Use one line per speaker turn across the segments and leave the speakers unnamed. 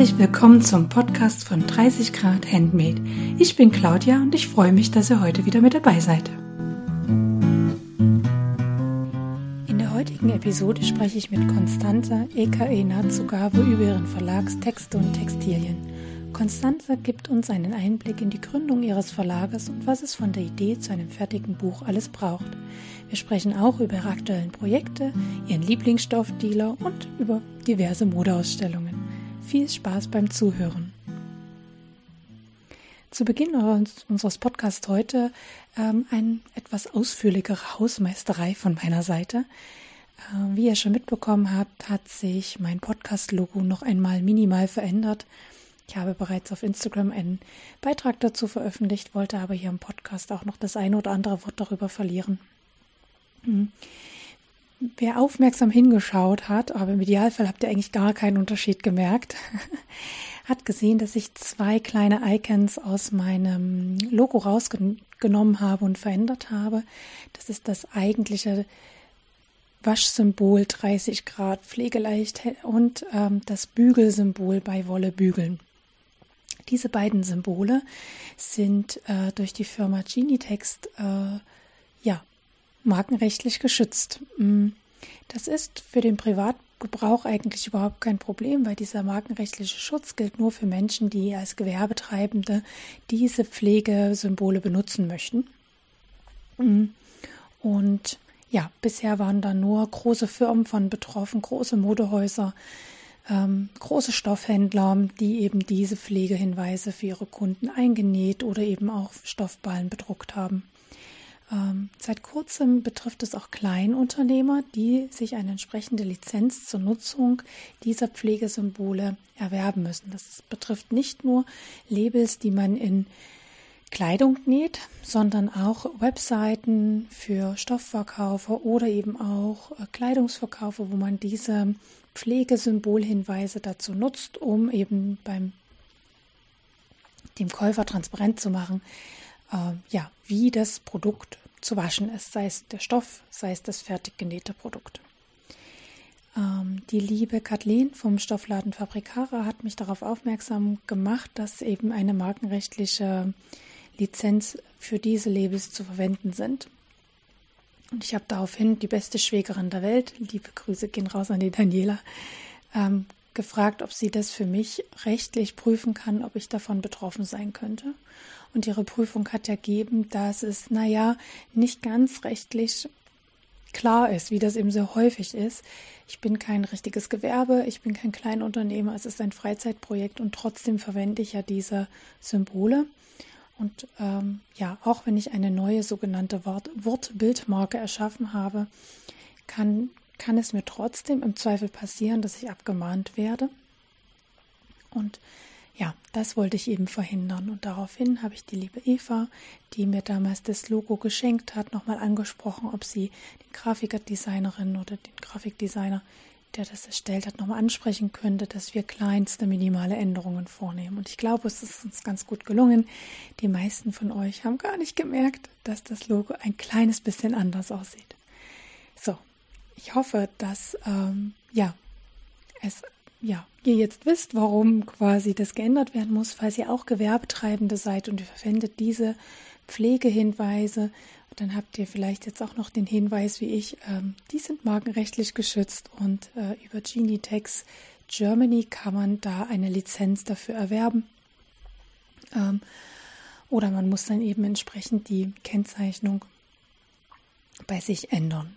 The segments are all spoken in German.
Herzlich willkommen zum Podcast von 30 Grad Handmade. Ich bin Claudia und ich freue mich, dass ihr heute wieder mit dabei seid. In der heutigen Episode spreche ich mit Constanza EKE Natsugabe über ihren Verlagstexte und Textilien. Constanza gibt uns einen Einblick in die Gründung ihres Verlages und was es von der Idee zu einem fertigen Buch alles braucht. Wir sprechen auch über ihre aktuellen Projekte, ihren Lieblingsstoffdealer und über diverse Modeausstellungen. Viel Spaß beim Zuhören. Zu Beginn unseres Podcasts heute ähm, eine etwas ausführlichere Hausmeisterei von meiner Seite. Äh, wie ihr schon mitbekommen habt, hat sich mein Podcast-Logo noch einmal minimal verändert. Ich habe bereits auf Instagram einen Beitrag dazu veröffentlicht, wollte aber hier im Podcast auch noch das eine oder andere Wort darüber verlieren. Wer aufmerksam hingeschaut hat, aber im Idealfall habt ihr eigentlich gar keinen Unterschied gemerkt, hat gesehen, dass ich zwei kleine Icons aus meinem Logo rausgenommen habe und verändert habe. Das ist das eigentliche Waschsymbol 30 Grad pflegeleicht und ähm, das Bügelsymbol bei Wolle bügeln. Diese beiden Symbole sind äh, durch die Firma Genitext äh, markenrechtlich geschützt. Mm. Das ist für den Privatgebrauch eigentlich überhaupt kein Problem, weil dieser markenrechtliche Schutz gilt nur für Menschen, die als Gewerbetreibende diese Pflegesymbole benutzen möchten. Mm. Und ja, bisher waren da nur große Firmen von betroffen, große Modehäuser, ähm, große Stoffhändler, die eben diese Pflegehinweise für ihre Kunden eingenäht oder eben auch Stoffballen bedruckt haben. Ähm, seit kurzem betrifft es auch Kleinunternehmer, die sich eine entsprechende Lizenz zur Nutzung dieser Pflegesymbole erwerben müssen. Das betrifft nicht nur Labels, die man in Kleidung näht, sondern auch Webseiten für Stoffverkaufer oder eben auch äh, Kleidungsverkaufer, wo man diese Pflegesymbolhinweise dazu nutzt, um eben beim dem Käufer transparent zu machen, äh, ja, wie das Produkt zu waschen ist, sei es der Stoff, sei es das fertig genähte Produkt. Ähm, die liebe Kathleen vom Stoffladen Fabrikara hat mich darauf aufmerksam gemacht, dass eben eine markenrechtliche Lizenz für diese Labels zu verwenden sind. Und ich habe daraufhin die beste Schwägerin der Welt, liebe Grüße gehen raus an die Daniela, ähm, gefragt, ob sie das für mich rechtlich prüfen kann, ob ich davon betroffen sein könnte. Und ihre Prüfung hat ergeben, dass es, naja, nicht ganz rechtlich klar ist, wie das eben so häufig ist. Ich bin kein richtiges Gewerbe, ich bin kein Kleinunternehmer, es ist ein Freizeitprojekt und trotzdem verwende ich ja diese Symbole. Und ähm, ja, auch wenn ich eine neue sogenannte Wortbildmarke erschaffen habe, kann, kann es mir trotzdem im Zweifel passieren, dass ich abgemahnt werde. Und ja, das wollte ich eben verhindern. Und daraufhin habe ich die liebe Eva, die mir damals das Logo geschenkt hat, nochmal angesprochen, ob sie die Grafikdesignerin oder den Grafikdesigner, der das erstellt hat, nochmal ansprechen könnte, dass wir kleinste minimale Änderungen vornehmen. Und ich glaube, es ist uns ganz gut gelungen. Die meisten von euch haben gar nicht gemerkt, dass das Logo ein kleines bisschen anders aussieht. Ich hoffe, dass ähm, ja es ja, ihr jetzt wisst, warum quasi das geändert werden muss, falls ihr auch Gewerbetreibende seid und ihr verwendet diese Pflegehinweise, dann habt ihr vielleicht jetzt auch noch den Hinweis wie ich, ähm, die sind markenrechtlich geschützt und äh, über Genitex Germany kann man da eine Lizenz dafür erwerben. Ähm, oder man muss dann eben entsprechend die Kennzeichnung bei sich ändern.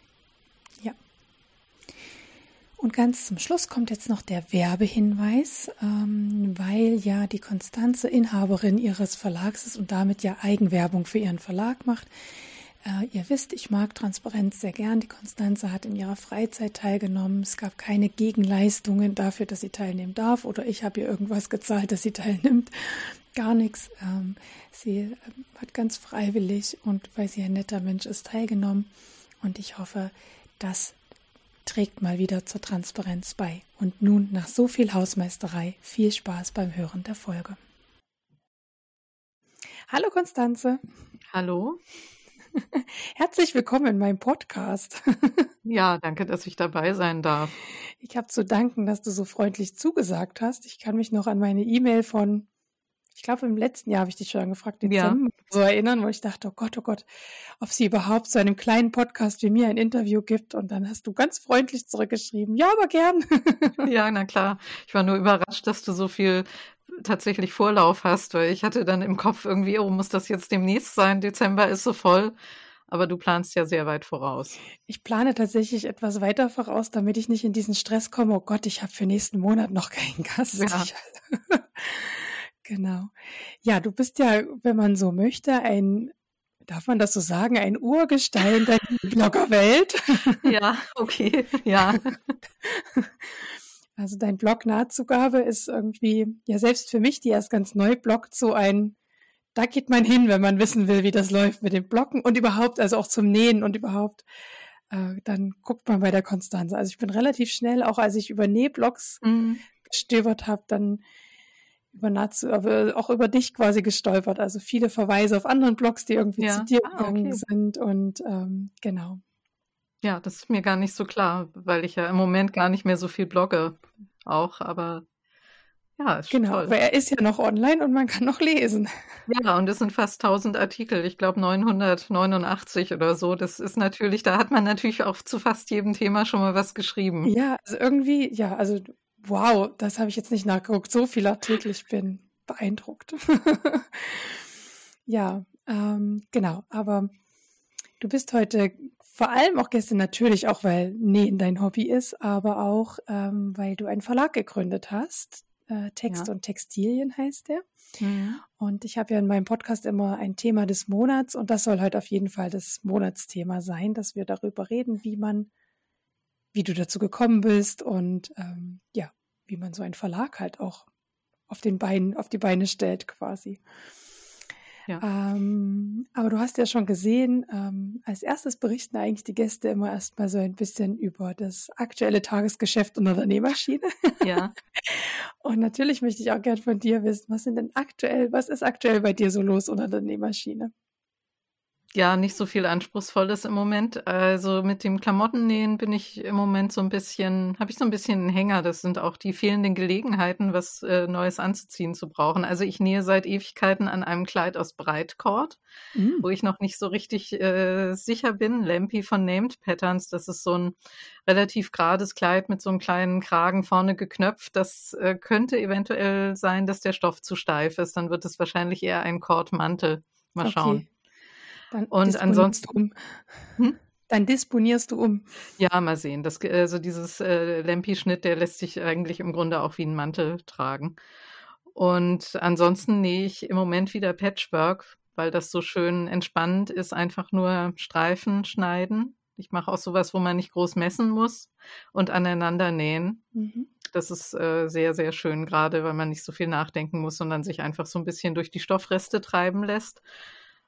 Und ganz zum Schluss kommt jetzt noch der Werbehinweis, ähm, weil ja die Konstanze Inhaberin ihres Verlags ist und damit ja Eigenwerbung für ihren Verlag macht. Äh, ihr wisst, ich mag Transparenz sehr gern. Die Konstanze hat in ihrer Freizeit teilgenommen. Es gab keine Gegenleistungen dafür, dass sie teilnehmen darf oder ich habe ihr irgendwas gezahlt, dass sie teilnimmt. Gar nichts. Ähm, sie äh, hat ganz freiwillig und weil sie ein netter Mensch ist, teilgenommen. Und ich hoffe, dass trägt mal wieder zur Transparenz bei. Und nun nach so viel Hausmeisterei viel Spaß beim Hören der Folge. Hallo Konstanze.
Hallo.
Herzlich willkommen in meinem Podcast.
Ja, danke, dass ich dabei sein darf.
Ich habe zu danken, dass du so freundlich zugesagt hast. Ich kann mich noch an meine E-Mail von, ich glaube, im letzten Jahr habe ich dich schon gefragt, Dezember, ja. so erinnern, wo ich dachte, oh Gott, oh Gott, ob sie überhaupt zu einem kleinen Podcast wie mir ein Interview gibt. Und dann hast du ganz freundlich zurückgeschrieben, ja, aber gern.
Ja, na klar. Ich war nur überrascht, dass du so viel tatsächlich Vorlauf hast, weil ich hatte dann im Kopf irgendwie, oh, muss das jetzt demnächst sein? Dezember ist so voll. Aber du planst ja sehr weit voraus.
Ich plane tatsächlich etwas weiter voraus, damit ich nicht in diesen Stress komme. Oh Gott, ich habe für nächsten Monat noch keinen Gast. Ja. genau. Ja, du bist ja, wenn man so möchte, ein Darf man das so sagen? Ein Urgestein der Bloggerwelt?
Ja, okay, ja.
Also dein Blog Nahtzugabe ist irgendwie, ja selbst für mich, die erst ganz neu bloggt, so ein da geht man hin, wenn man wissen will, wie das läuft mit dem Blocken und überhaupt, also auch zum Nähen und überhaupt, äh, dann guckt man bei der Konstanze. Also ich bin relativ schnell, auch als ich über Nähblocks mhm. gestöbert habe, dann über Nazu, auch über dich quasi gestolpert. Also viele Verweise auf anderen Blogs, die irgendwie ja. zu dir ah, gegangen okay. sind und ähm, genau.
Ja, das ist mir gar nicht so klar, weil ich ja im Moment gar nicht mehr so viel blogge auch, aber ja, ist
genau, toll. aber er ist ja noch online und man kann noch lesen.
Ja, und es sind fast 1000 Artikel, ich glaube 989 oder so. Das ist natürlich, da hat man natürlich auch zu fast jedem Thema schon mal was geschrieben.
Ja, also irgendwie, ja, also wow, das habe ich jetzt nicht nachgeguckt. So viele Artikel, ich bin beeindruckt. ja, ähm, genau, aber du bist heute vor allem auch gestern natürlich auch, weil Nähen dein Hobby ist, aber auch, ähm, weil du einen Verlag gegründet hast, äh, Text ja. und Textilien heißt der. Mhm. Und ich habe ja in meinem Podcast immer ein Thema des Monats und das soll heute auf jeden Fall das Monatsthema sein, dass wir darüber reden, wie man, wie du dazu gekommen bist und ähm, ja, wie man so einen Verlag halt auch auf den Beinen, auf die Beine stellt quasi. Ja. Ähm, aber du hast ja schon gesehen, ähm, als erstes berichten eigentlich die Gäste immer erstmal so ein bisschen über das aktuelle Tagesgeschäft unter der Nähmaschine. Ja. Und natürlich möchte ich auch gerne von dir wissen, was sind denn aktuell, was ist aktuell bei dir so los unter der Nähmaschine?
Ja, nicht so viel Anspruchsvolles im Moment. Also mit dem Klamottennähen bin ich im Moment so ein bisschen, habe ich so ein bisschen einen Hänger. Das sind auch die fehlenden Gelegenheiten, was äh, Neues anzuziehen zu brauchen. Also ich nähe seit Ewigkeiten an einem Kleid aus Breitcord, mhm. wo ich noch nicht so richtig äh, sicher bin. Lampi von Named Patterns, das ist so ein relativ gerades Kleid mit so einem kleinen Kragen vorne geknöpft. Das äh, könnte eventuell sein, dass der Stoff zu steif ist. Dann wird es wahrscheinlich eher ein Kordmantel. Mal schauen.
Dann und ansonsten um. Hm? Dann disponierst du um.
Ja, mal sehen. Das, also dieses äh, Lampi-Schnitt, der lässt sich eigentlich im Grunde auch wie ein Mantel tragen. Und ansonsten nähe ich im Moment wieder Patchwork, weil das so schön entspannend ist, einfach nur Streifen schneiden. Ich mache auch sowas, wo man nicht groß messen muss und aneinander nähen. Mhm. Das ist äh, sehr, sehr schön, gerade weil man nicht so viel nachdenken muss, sondern sich einfach so ein bisschen durch die Stoffreste treiben lässt.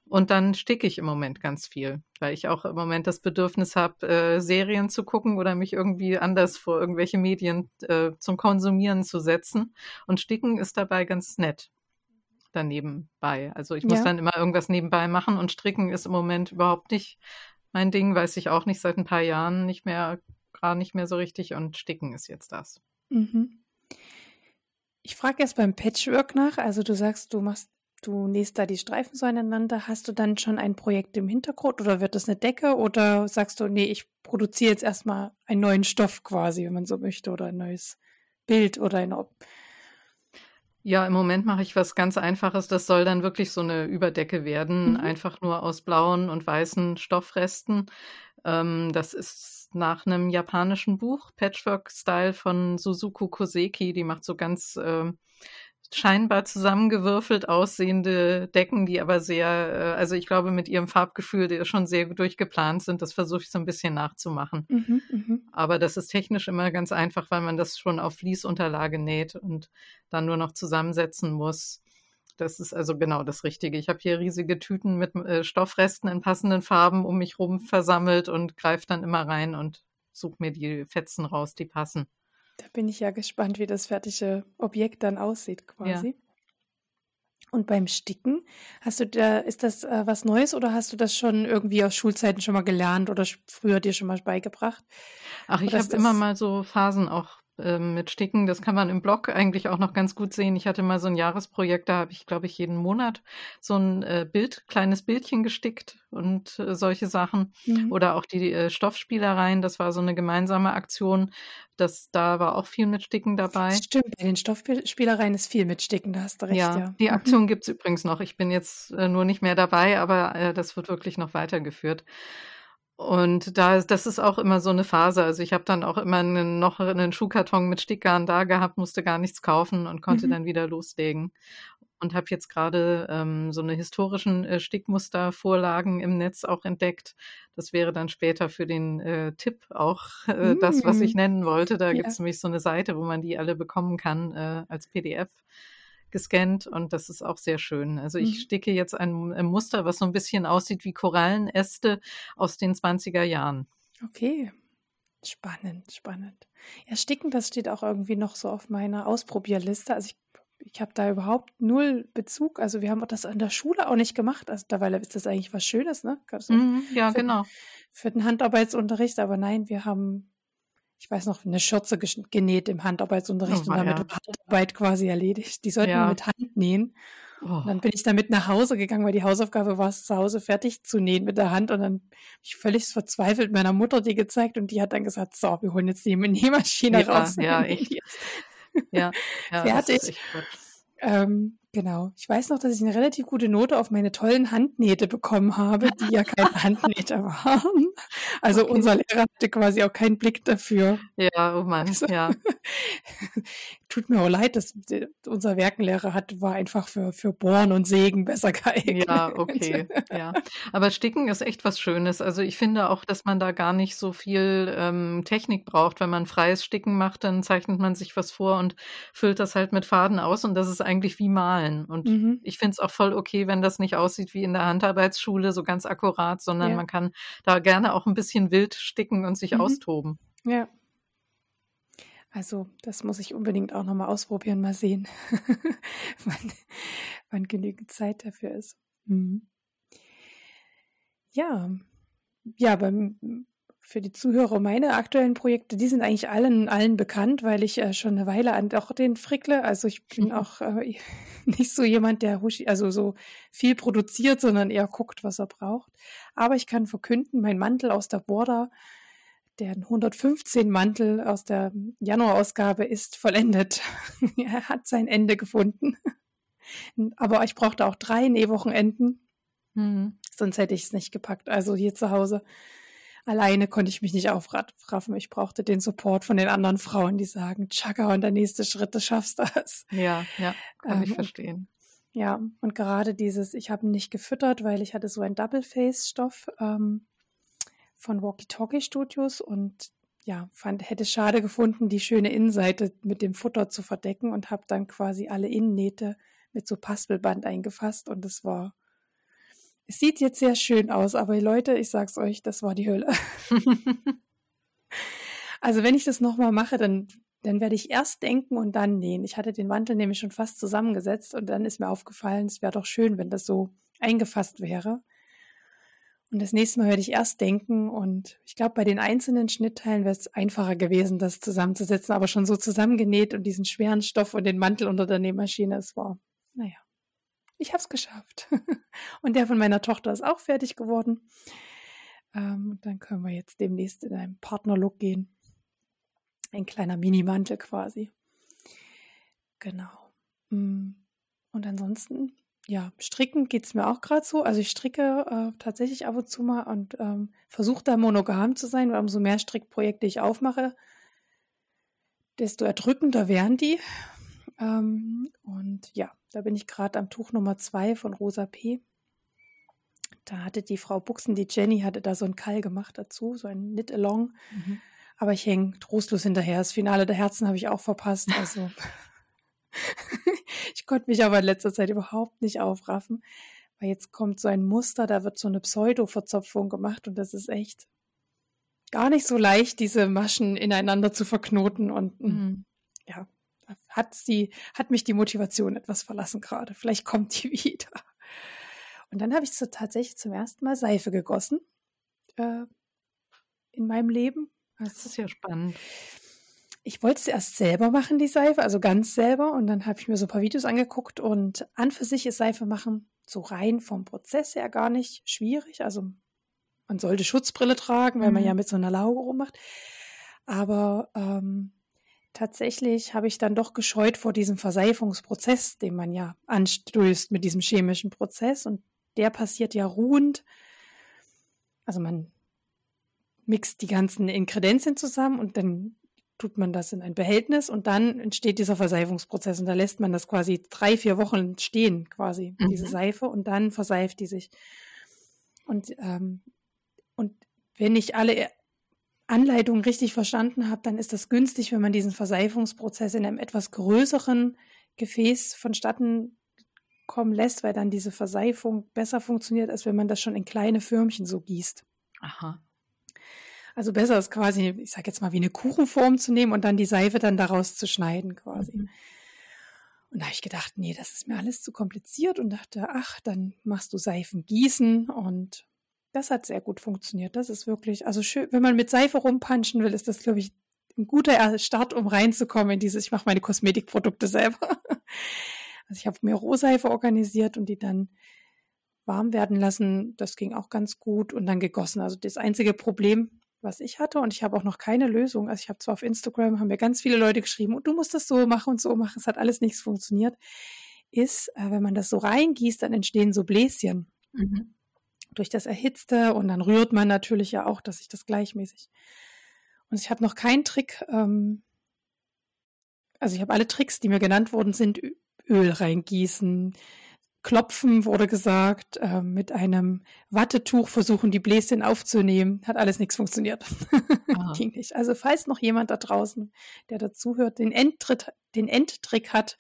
Und dann sticke ich im Moment ganz viel, weil ich auch im Moment das Bedürfnis habe, äh, Serien zu gucken oder mich irgendwie anders vor irgendwelche Medien äh, zum Konsumieren zu setzen. Und Sticken ist dabei ganz nett daneben bei. Also ich muss ja. dann immer irgendwas nebenbei machen und Stricken ist im Moment überhaupt nicht mein Ding, weiß ich auch nicht seit ein paar Jahren nicht mehr, gerade nicht mehr so richtig und Sticken ist jetzt das. Mhm.
Ich frage erst beim Patchwork nach. Also du sagst, du machst du nähst da die Streifen so aneinander, hast du dann schon ein Projekt im Hintergrund oder wird das eine Decke oder sagst du, nee, ich produziere jetzt erstmal einen neuen Stoff quasi, wenn man so möchte, oder ein neues Bild oder ein Ob
ja, im Moment mache ich was ganz Einfaches. Das soll dann wirklich so eine Überdecke werden, mhm. einfach nur aus blauen und weißen Stoffresten. Ähm, das ist nach einem japanischen Buch, Patchwork Style von Suzuku Koseki. Die macht so ganz äh, scheinbar zusammengewürfelt aussehende Decken, die aber sehr, äh, also ich glaube, mit ihrem Farbgefühl schon sehr durchgeplant sind. Das versuche ich so ein bisschen nachzumachen. Mhm, mh. Aber das ist technisch immer ganz einfach, weil man das schon auf Fließunterlage näht und dann nur noch zusammensetzen muss. Das ist also genau das Richtige. Ich habe hier riesige Tüten mit äh, Stoffresten in passenden Farben um mich rum versammelt und greife dann immer rein und suche mir die Fetzen raus, die passen.
Da bin ich ja gespannt, wie das fertige Objekt dann aussieht quasi. Ja. Und beim Sticken, hast du da, ist das äh, was Neues oder hast du das schon irgendwie aus Schulzeiten schon mal gelernt oder früher dir schon mal beigebracht?
Ach, ich habe immer mal so Phasen auch mit Sticken. Das kann man im Blog eigentlich auch noch ganz gut sehen. Ich hatte mal so ein Jahresprojekt, da habe ich, glaube ich, jeden Monat so ein äh, Bild, kleines Bildchen gestickt und äh, solche Sachen. Mhm. Oder auch die äh, Stoffspielereien, das war so eine gemeinsame Aktion. Das, da war auch viel mit Sticken dabei.
Stimmt, bei den Stoffspielereien ist viel mit Sticken, da hast du recht.
Ja,
ja.
die mhm. Aktion gibt es übrigens noch. Ich bin jetzt nur nicht mehr dabei, aber das wird wirklich noch weitergeführt. Und da das ist auch immer so eine Phase. Also, ich habe dann auch immer 'nen noch einen Schuhkarton mit Stickgarn da gehabt, musste gar nichts kaufen und konnte Mhm. dann wieder loslegen. Und habe jetzt gerade ähm, so 'ne historischen, äh, Stickmustervorlagen im Netz auch entdeckt. Das wäre dann später für den, äh, Tipp auch, äh, das, was ich mm. nennen wollte. Da Ja. gibt's nämlich so eine Seite, wo man die alle bekommen kann, äh, als PDF gescannt und das ist auch sehr schön. Also ich mhm. sticke jetzt ein, ein Muster, was so ein bisschen aussieht wie Korallenäste aus den 20er Jahren.
Okay. Spannend, spannend. Ja, Sticken, das steht auch irgendwie noch so auf meiner Ausprobierliste. Also ich, ich habe da überhaupt null Bezug. Also wir haben das an der Schule auch nicht gemacht. Also dabei ist das eigentlich was Schönes, ne?
Mhm, ja, für, genau.
Für den Handarbeitsunterricht, aber nein, wir haben ich weiß noch, eine Schürze genäht im Handarbeitsunterricht oh, und damit ja. Handarbeit quasi erledigt. Die sollten ja. wir mit Hand nähen. Oh. Und dann bin ich damit nach Hause gegangen, weil die Hausaufgabe war es zu Hause fertig zu nähen mit der Hand. Und dann habe ich völlig verzweifelt meiner Mutter die gezeigt und die hat dann gesagt, so, wir holen jetzt die Nähmaschine
ja,
raus.
Ja, echt.
ja, ja, fertig. Ähm, genau. Ich weiß noch, dass ich eine relativ gute Note auf meine tollen Handnähte bekommen habe, die ja keine Handnähte waren. Also okay. unser Lehrer hatte quasi auch keinen Blick dafür.
Ja, oh Mann, also, ja.
Tut mir auch leid, dass unser Werkenlehrer hat, war einfach für, für Bohren und Sägen besser geeignet.
Ja, okay, ja. Aber Sticken ist echt was Schönes. Also ich finde auch, dass man da gar nicht so viel ähm, Technik braucht. Wenn man freies Sticken macht, dann zeichnet man sich was vor und füllt das halt mit Faden aus und das ist eigentlich wie Malen. Und mhm. ich finde es auch voll okay, wenn das nicht aussieht wie in der Handarbeitsschule, so ganz akkurat, sondern ja. man kann da gerne auch ein bisschen wild sticken und sich mhm. austoben.
Ja. Also, das muss ich unbedingt auch nochmal ausprobieren, mal sehen, wann, wann, genügend Zeit dafür ist. Mhm. Ja, ja, beim für die Zuhörer meine aktuellen Projekte, die sind eigentlich allen, allen bekannt, weil ich äh, schon eine Weile an auch den frickle. Also ich bin mhm. auch äh, nicht so jemand, der also so viel produziert, sondern eher guckt, was er braucht. Aber ich kann verkünden, mein Mantel aus der Border, der 115 Mantel aus der Januarausgabe ist vollendet. er hat sein Ende gefunden. Aber ich brauchte auch drei Nähwochenenden. Mhm. Sonst hätte ich es nicht gepackt. Also hier zu Hause alleine konnte ich mich nicht aufraffen. Ich brauchte den Support von den anderen Frauen, die sagen, Chaka, und der nächste Schritt, du schaffst das.
Ja, ja, kann ähm, ich verstehen.
Ja, und gerade dieses, ich habe ihn nicht gefüttert, weil ich hatte so einen Double-Face-Stoff ähm, von Walkie Talkie Studios und ja, fand, hätte es schade gefunden, die schöne Innenseite mit dem Futter zu verdecken und habe dann quasi alle Innennähte mit so Paspelband eingefasst und es war es sieht jetzt sehr schön aus, aber Leute, ich sag's euch, das war die Hölle. also wenn ich das nochmal mache, dann, dann werde ich erst denken und dann nähen. Ich hatte den Mantel nämlich schon fast zusammengesetzt und dann ist mir aufgefallen, es wäre doch schön, wenn das so eingefasst wäre. Und das nächste Mal werde ich erst denken und ich glaube, bei den einzelnen Schnittteilen wäre es einfacher gewesen, das zusammenzusetzen, aber schon so zusammengenäht und diesen schweren Stoff und den Mantel unter der Nähmaschine, es war, naja ich habe es geschafft. Und der von meiner Tochter ist auch fertig geworden. Ähm, dann können wir jetzt demnächst in einen Partnerlook gehen. Ein kleiner Mini-Mantel quasi. Genau. Mm. Und ansonsten, ja, stricken geht es mir auch gerade so. Also ich stricke äh, tatsächlich ab und zu mal und ähm, versuche da monogam zu sein, weil umso mehr Strickprojekte ich aufmache, desto erdrückender werden die. Ähm, und ja, da bin ich gerade am Tuch Nummer zwei von Rosa P. Da hatte die Frau Buchsen, die Jenny, hatte da so ein Kall gemacht dazu, so ein Knit-Along. Mhm. Aber ich hänge trostlos hinterher. Das Finale der Herzen habe ich auch verpasst. Also ich konnte mich aber in letzter Zeit überhaupt nicht aufraffen, weil jetzt kommt so ein Muster, da wird so eine Pseudo-Verzopfung gemacht und das ist echt gar nicht so leicht, diese Maschen ineinander zu verknoten und mhm. ja, hat sie, hat mich die Motivation etwas verlassen gerade. Vielleicht kommt die wieder. Und dann habe ich so tatsächlich zum ersten Mal Seife gegossen äh, in meinem Leben.
Also, das ist ja spannend.
Ich wollte es erst selber machen, die Seife, also ganz selber. Und dann habe ich mir so ein paar Videos angeguckt. Und an für sich ist Seife machen so rein vom Prozess her gar nicht schwierig. Also man sollte Schutzbrille tragen, weil mhm. man ja mit so einer Lauge rummacht. Aber ähm, tatsächlich habe ich dann doch gescheut vor diesem Verseifungsprozess, den man ja anstößt mit diesem chemischen Prozess. Und der passiert ja ruhend. Also man mixt die ganzen Inkredenzien zusammen und dann tut man das in ein Behältnis und dann entsteht dieser Verseifungsprozess und da lässt man das quasi drei, vier Wochen stehen, quasi, mhm. diese Seife und dann verseift die sich. Und, ähm, und wenn ich alle Anleitung richtig verstanden habe, dann ist das günstig, wenn man diesen Verseifungsprozess in einem etwas größeren Gefäß vonstatten kommen lässt, weil dann diese Verseifung besser funktioniert, als wenn man das schon in kleine Förmchen so gießt.
Aha.
Also besser ist quasi, ich sage jetzt mal, wie eine Kuchenform zu nehmen und dann die Seife dann daraus zu schneiden quasi. Mhm. Und da habe ich gedacht, nee, das ist mir alles zu kompliziert und dachte, ach, dann machst du Seifen gießen und das hat sehr gut funktioniert. Das ist wirklich, also schön, wenn man mit Seife rumpanschen will, ist das, glaube ich, ein guter Start, um reinzukommen in dieses, ich mache meine Kosmetikprodukte selber. Also ich habe mir Rohseife organisiert und die dann warm werden lassen. Das ging auch ganz gut und dann gegossen. Also das einzige Problem, was ich hatte, und ich habe auch noch keine Lösung. Also ich habe zwar auf Instagram, haben mir ganz viele Leute geschrieben, und du musst das so machen und so machen. Es hat alles nichts funktioniert. Ist, äh, wenn man das so reingießt, dann entstehen so Bläschen. Mhm durch das Erhitzte und dann rührt man natürlich ja auch, dass sich das gleichmäßig. Und ich habe noch keinen Trick, ähm, also ich habe alle Tricks, die mir genannt wurden, sind Öl reingießen, klopfen wurde gesagt, äh, mit einem Wattetuch versuchen, die Bläschen aufzunehmen. Hat alles nichts funktioniert. Ging nicht. Also falls noch jemand da draußen, der dazuhört, den, Endtritt, den Endtrick hat,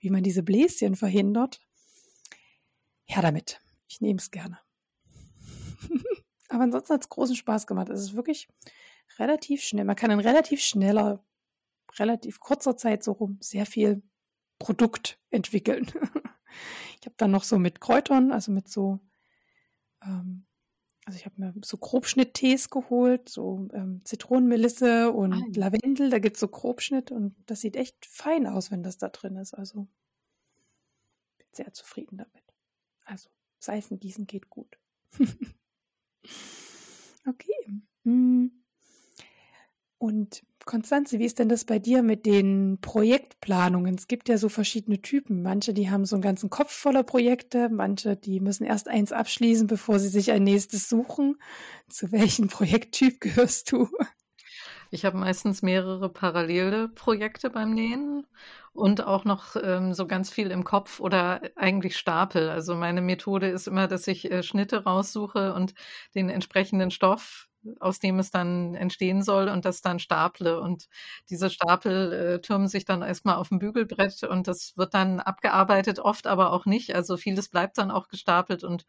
wie man diese Bläschen verhindert, ja damit. Ich nehme es gerne. Aber ansonsten hat es großen Spaß gemacht. Es ist wirklich relativ schnell. Man kann in relativ schneller, relativ kurzer Zeit so rum sehr viel Produkt entwickeln. ich habe dann noch so mit Kräutern, also mit so, ähm, also ich habe mir so Grobschnitttees geholt, so ähm, Zitronenmelisse und ah. Lavendel. Da gibt es so Grobschnitt und das sieht echt fein aus, wenn das da drin ist. Also bin sehr zufrieden damit. Also Seifengießen geht gut. Okay. Hm. Und Konstanze, wie ist denn das bei dir mit den Projektplanungen? Es gibt ja so verschiedene Typen. Manche, die haben so einen ganzen Kopf voller Projekte, manche, die müssen erst eins abschließen, bevor sie sich ein nächstes suchen. Zu welchem Projekttyp gehörst du?
Ich habe meistens mehrere parallele Projekte beim Nähen und auch noch ähm, so ganz viel im Kopf oder eigentlich Stapel. Also meine Methode ist immer, dass ich äh, Schnitte raussuche und den entsprechenden Stoff aus dem es dann entstehen soll und das dann staple. Und diese Stapel äh, türmen sich dann erstmal auf dem Bügelbrett und das wird dann abgearbeitet, oft aber auch nicht. Also vieles bleibt dann auch gestapelt und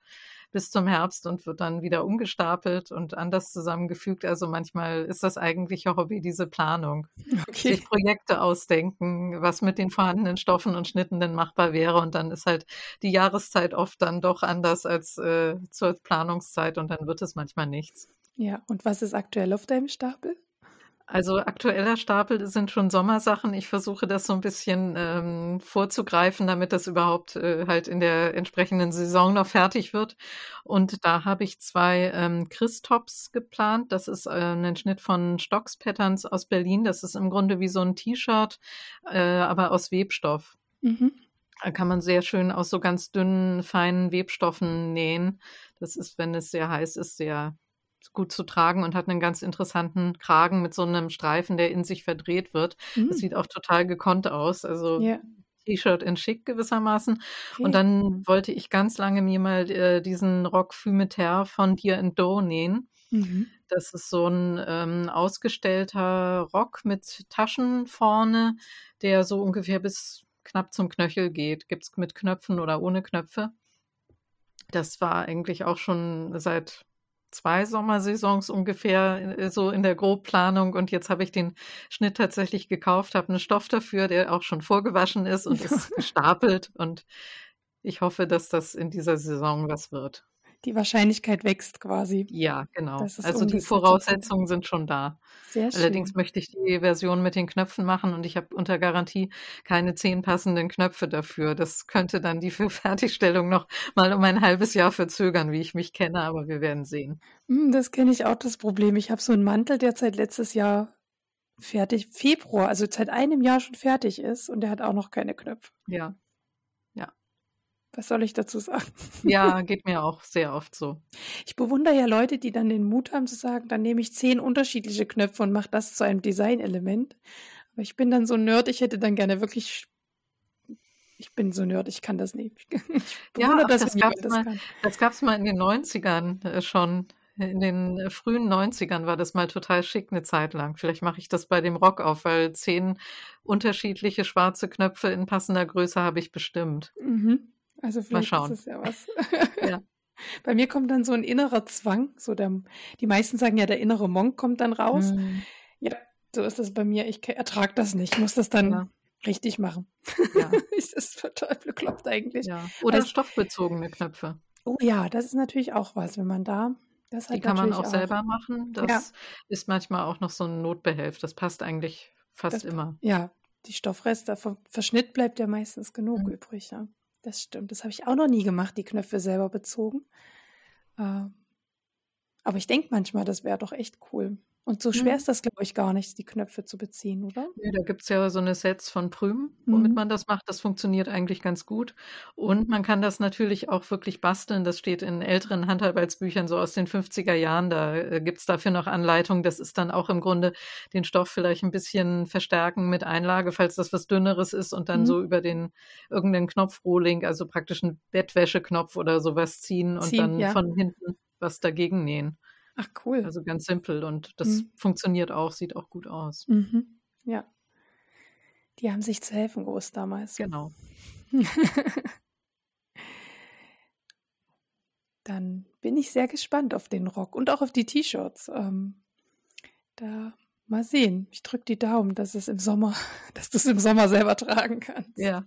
bis zum Herbst und wird dann wieder umgestapelt und anders zusammengefügt. Also manchmal ist das eigentliche Hobby diese Planung. Okay. Sich Projekte ausdenken, was mit den vorhandenen Stoffen und Schnitten denn machbar wäre. Und dann ist halt die Jahreszeit oft dann doch anders als äh, zur Planungszeit und dann wird es manchmal nichts.
Ja, und was ist aktuell auf deinem Stapel?
Also aktueller Stapel sind schon Sommersachen. Ich versuche das so ein bisschen ähm, vorzugreifen, damit das überhaupt äh, halt in der entsprechenden Saison noch fertig wird. Und da habe ich zwei ähm, Christops geplant. Das ist äh, ein Schnitt von Stocks Patterns aus Berlin. Das ist im Grunde wie so ein T-Shirt, äh, aber aus Webstoff. Mhm. Da kann man sehr schön aus so ganz dünnen, feinen Webstoffen nähen. Das ist, wenn es sehr heiß ist, sehr gut zu tragen und hat einen ganz interessanten Kragen mit so einem Streifen, der in sich verdreht wird. Mhm. Das sieht auch total gekonnt aus. Also ja. T-Shirt in schick gewissermaßen. Okay. Und dann wollte ich ganz lange mir mal äh, diesen Rock Fumeterre von Dear and Doe nähen. Mhm. Das ist so ein ähm, ausgestellter Rock mit Taschen vorne, der so ungefähr bis knapp zum Knöchel geht. Gibt es mit Knöpfen oder ohne Knöpfe. Das war eigentlich auch schon seit zwei Sommersaisons ungefähr äh, so in der Grobplanung. Und jetzt habe ich den Schnitt tatsächlich gekauft, habe einen Stoff dafür, der auch schon vorgewaschen ist und ist gestapelt. Und ich hoffe, dass das in dieser Saison was wird
die Wahrscheinlichkeit wächst quasi.
Ja, genau. Also die Voraussetzungen sind schon da. Sehr schön. Allerdings möchte ich die Version mit den Knöpfen machen und ich habe unter Garantie keine zehn passenden Knöpfe dafür. Das könnte dann die Fertigstellung noch mal um ein halbes Jahr verzögern, wie ich mich kenne, aber wir werden sehen.
Hm, das kenne ich auch das Problem. Ich habe so einen Mantel, der seit letztes Jahr fertig, Februar, also seit einem Jahr schon fertig ist und der hat auch noch keine Knöpfe.
Ja,
was soll ich dazu sagen?
Ja, geht mir auch sehr oft so.
Ich bewundere ja Leute, die dann den Mut haben zu sagen, dann nehme ich zehn unterschiedliche Knöpfe und mache das zu einem Designelement. Aber ich bin dann so nerd, ich hätte dann gerne wirklich. Ich bin so nerd, ich kann das nicht.
Ich ja, ach, das, das gab es mal, das gab's mal in den 90ern äh, schon. In den frühen 90ern war das mal total schick eine Zeit lang. Vielleicht mache ich das bei dem Rock auf, weil zehn unterschiedliche schwarze Knöpfe in passender Größe habe ich bestimmt.
Mhm. Also vielleicht ist es ja was. ja. Bei mir kommt dann so ein innerer Zwang. So der, die meisten sagen ja, der innere Monk kommt dann raus. Mhm. Ja, so ist das bei mir. Ich ertrage das nicht. Ich muss das dann ja. richtig machen. Ja. das ist total bekloppt eigentlich.
Ja. Oder also, stoffbezogene Knöpfe.
Oh ja, das ist natürlich auch was, wenn man da.
Das die kann man auch, auch, selber machen. Das ist manchmal auch noch so ein Notbehelf. Das passt eigentlich fast das, immer.
Ja, die Stoffreste, Verschnitt bleibt ja meistens genug mhm. übrig. Ja. Das stimmt. Das habe ich auch noch nie gemacht, die Knöpfe selber bezogen. Äh, aber ich denke manchmal, das wäre doch echt cool. Und so schwer mhm. ist das, glaube ich, gar nicht, die Knöpfe zu beziehen, oder?
Ja, da gibt es ja so eine Sets von Prüm, womit mhm. man das macht. Das funktioniert eigentlich ganz gut. Und man kann das natürlich auch wirklich basteln. Das steht in älteren Handarbeitsbüchern so aus den 50er Jahren. Da äh, gibt es dafür noch Anleitungen. Das ist dann auch im Grunde den Stoff vielleicht ein bisschen verstärken mit Einlage, falls das was Dünneres ist und dann mhm. so über den irgendeinen Knopfrohling, also praktisch einen Bettwäscheknopf oder sowas ziehen und ziehen, dann ja. von hinten was dagegen nähen.
Ach cool.
Also ganz simpel und das mhm. funktioniert auch, sieht auch gut aus.
Mhm. Ja. Die haben sich zu helfen gewusst damals.
Genau.
Dann bin ich sehr gespannt auf den Rock und auch auf die T-Shirts. Ähm, da mal sehen. Ich drücke die Daumen, dass es im Sommer, dass du es im Sommer selber tragen kannst.
Ja.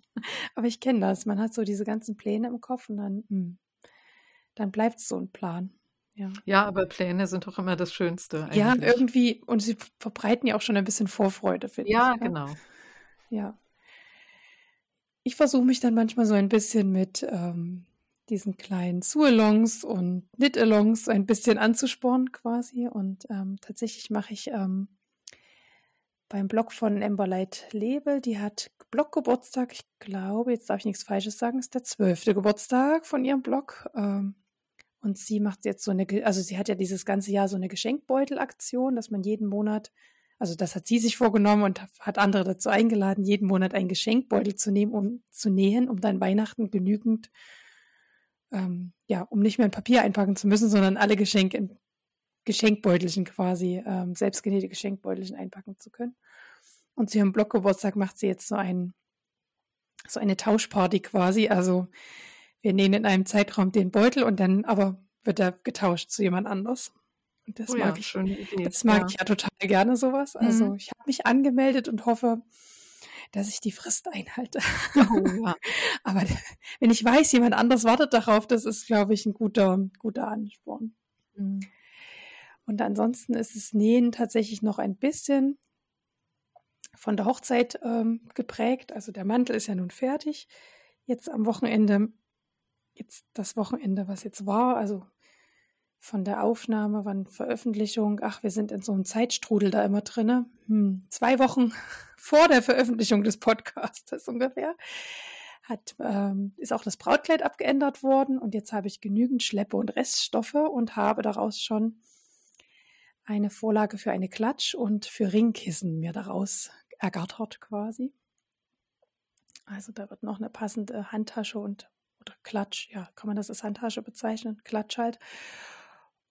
Aber ich kenne das. Man hat so diese ganzen Pläne im Kopf und dann, mh, hm, dann bleibt es so ein Plan. Ja.
Ja, aber Pläne sind doch immer das Schönste
Ja, irgendwie, und sie verbreiten ja auch schon ein bisschen Vorfreude,
finde ich. Ja, genau.
Ja. Ich versuche mich dann manchmal so ein bisschen mit ähm, diesen kleinen Sualongs und Knit-Alongs ein bisschen anzuspornen quasi. Und ähm, tatsächlich mache ich ähm, beim Blog von Emberlight Label, die hat Bloggeburtstag, ich glaube, jetzt darf ich nichts Falsches sagen, ist der zwölfte Geburtstag von ihrem Blog. Ähm, und sie macht jetzt so eine, also sie hat ja dieses ganze Jahr so eine Geschenkbeutelaktion, dass man jeden Monat, also das hat sie sich vorgenommen und hat andere dazu eingeladen, jeden Monat einen Geschenkbeutel zu nehmen, um zu nähen, um dann Weihnachten genügend, ähm, ja, um nicht mehr in Papier einpacken zu müssen, sondern alle Geschenke in Geschenkbeutelchen quasi, ähm, selbstgenähte Geschenkbeutelchen einpacken zu können. Und zu ihrem Bloggeburtstag macht sie jetzt so ein, so eine Tauschparty quasi, also wir nähen in einem Zeitraum den Beutel und dann aber wird er getauscht zu jemand anders. Und das oh mag, ja, ich, das mag ja. ich ja total gerne sowas. Also mhm. ich habe mich angemeldet und hoffe, dass ich die Frist einhalte. Oh, ja. Aber wenn ich weiß, jemand anders wartet darauf, das ist, glaube ich, ein guter, guter Ansporn. Mhm. Und ansonsten ist das Nähen tatsächlich noch ein bisschen von der Hochzeit ähm, geprägt. Also der Mantel ist ja nun fertig. Jetzt am Wochenende jetzt das Wochenende, was jetzt war, also von der Aufnahme, wann Veröffentlichung, ach, wir sind in so einem Zeitstrudel da immer drin. Hm, zwei Wochen vor der Veröffentlichung des Podcasts ungefähr, hat, ähm, ist auch das Brautkleid abgeändert worden und jetzt habe ich genügend Schleppe und Reststoffe und habe daraus schon eine Vorlage für eine Klatsch und für Ringkissen mir daraus ergattert quasi. Also da wird noch eine passende Handtasche und oder Klatsch, ja, kann man das als Handtasche bezeichnen? Klatsch halt.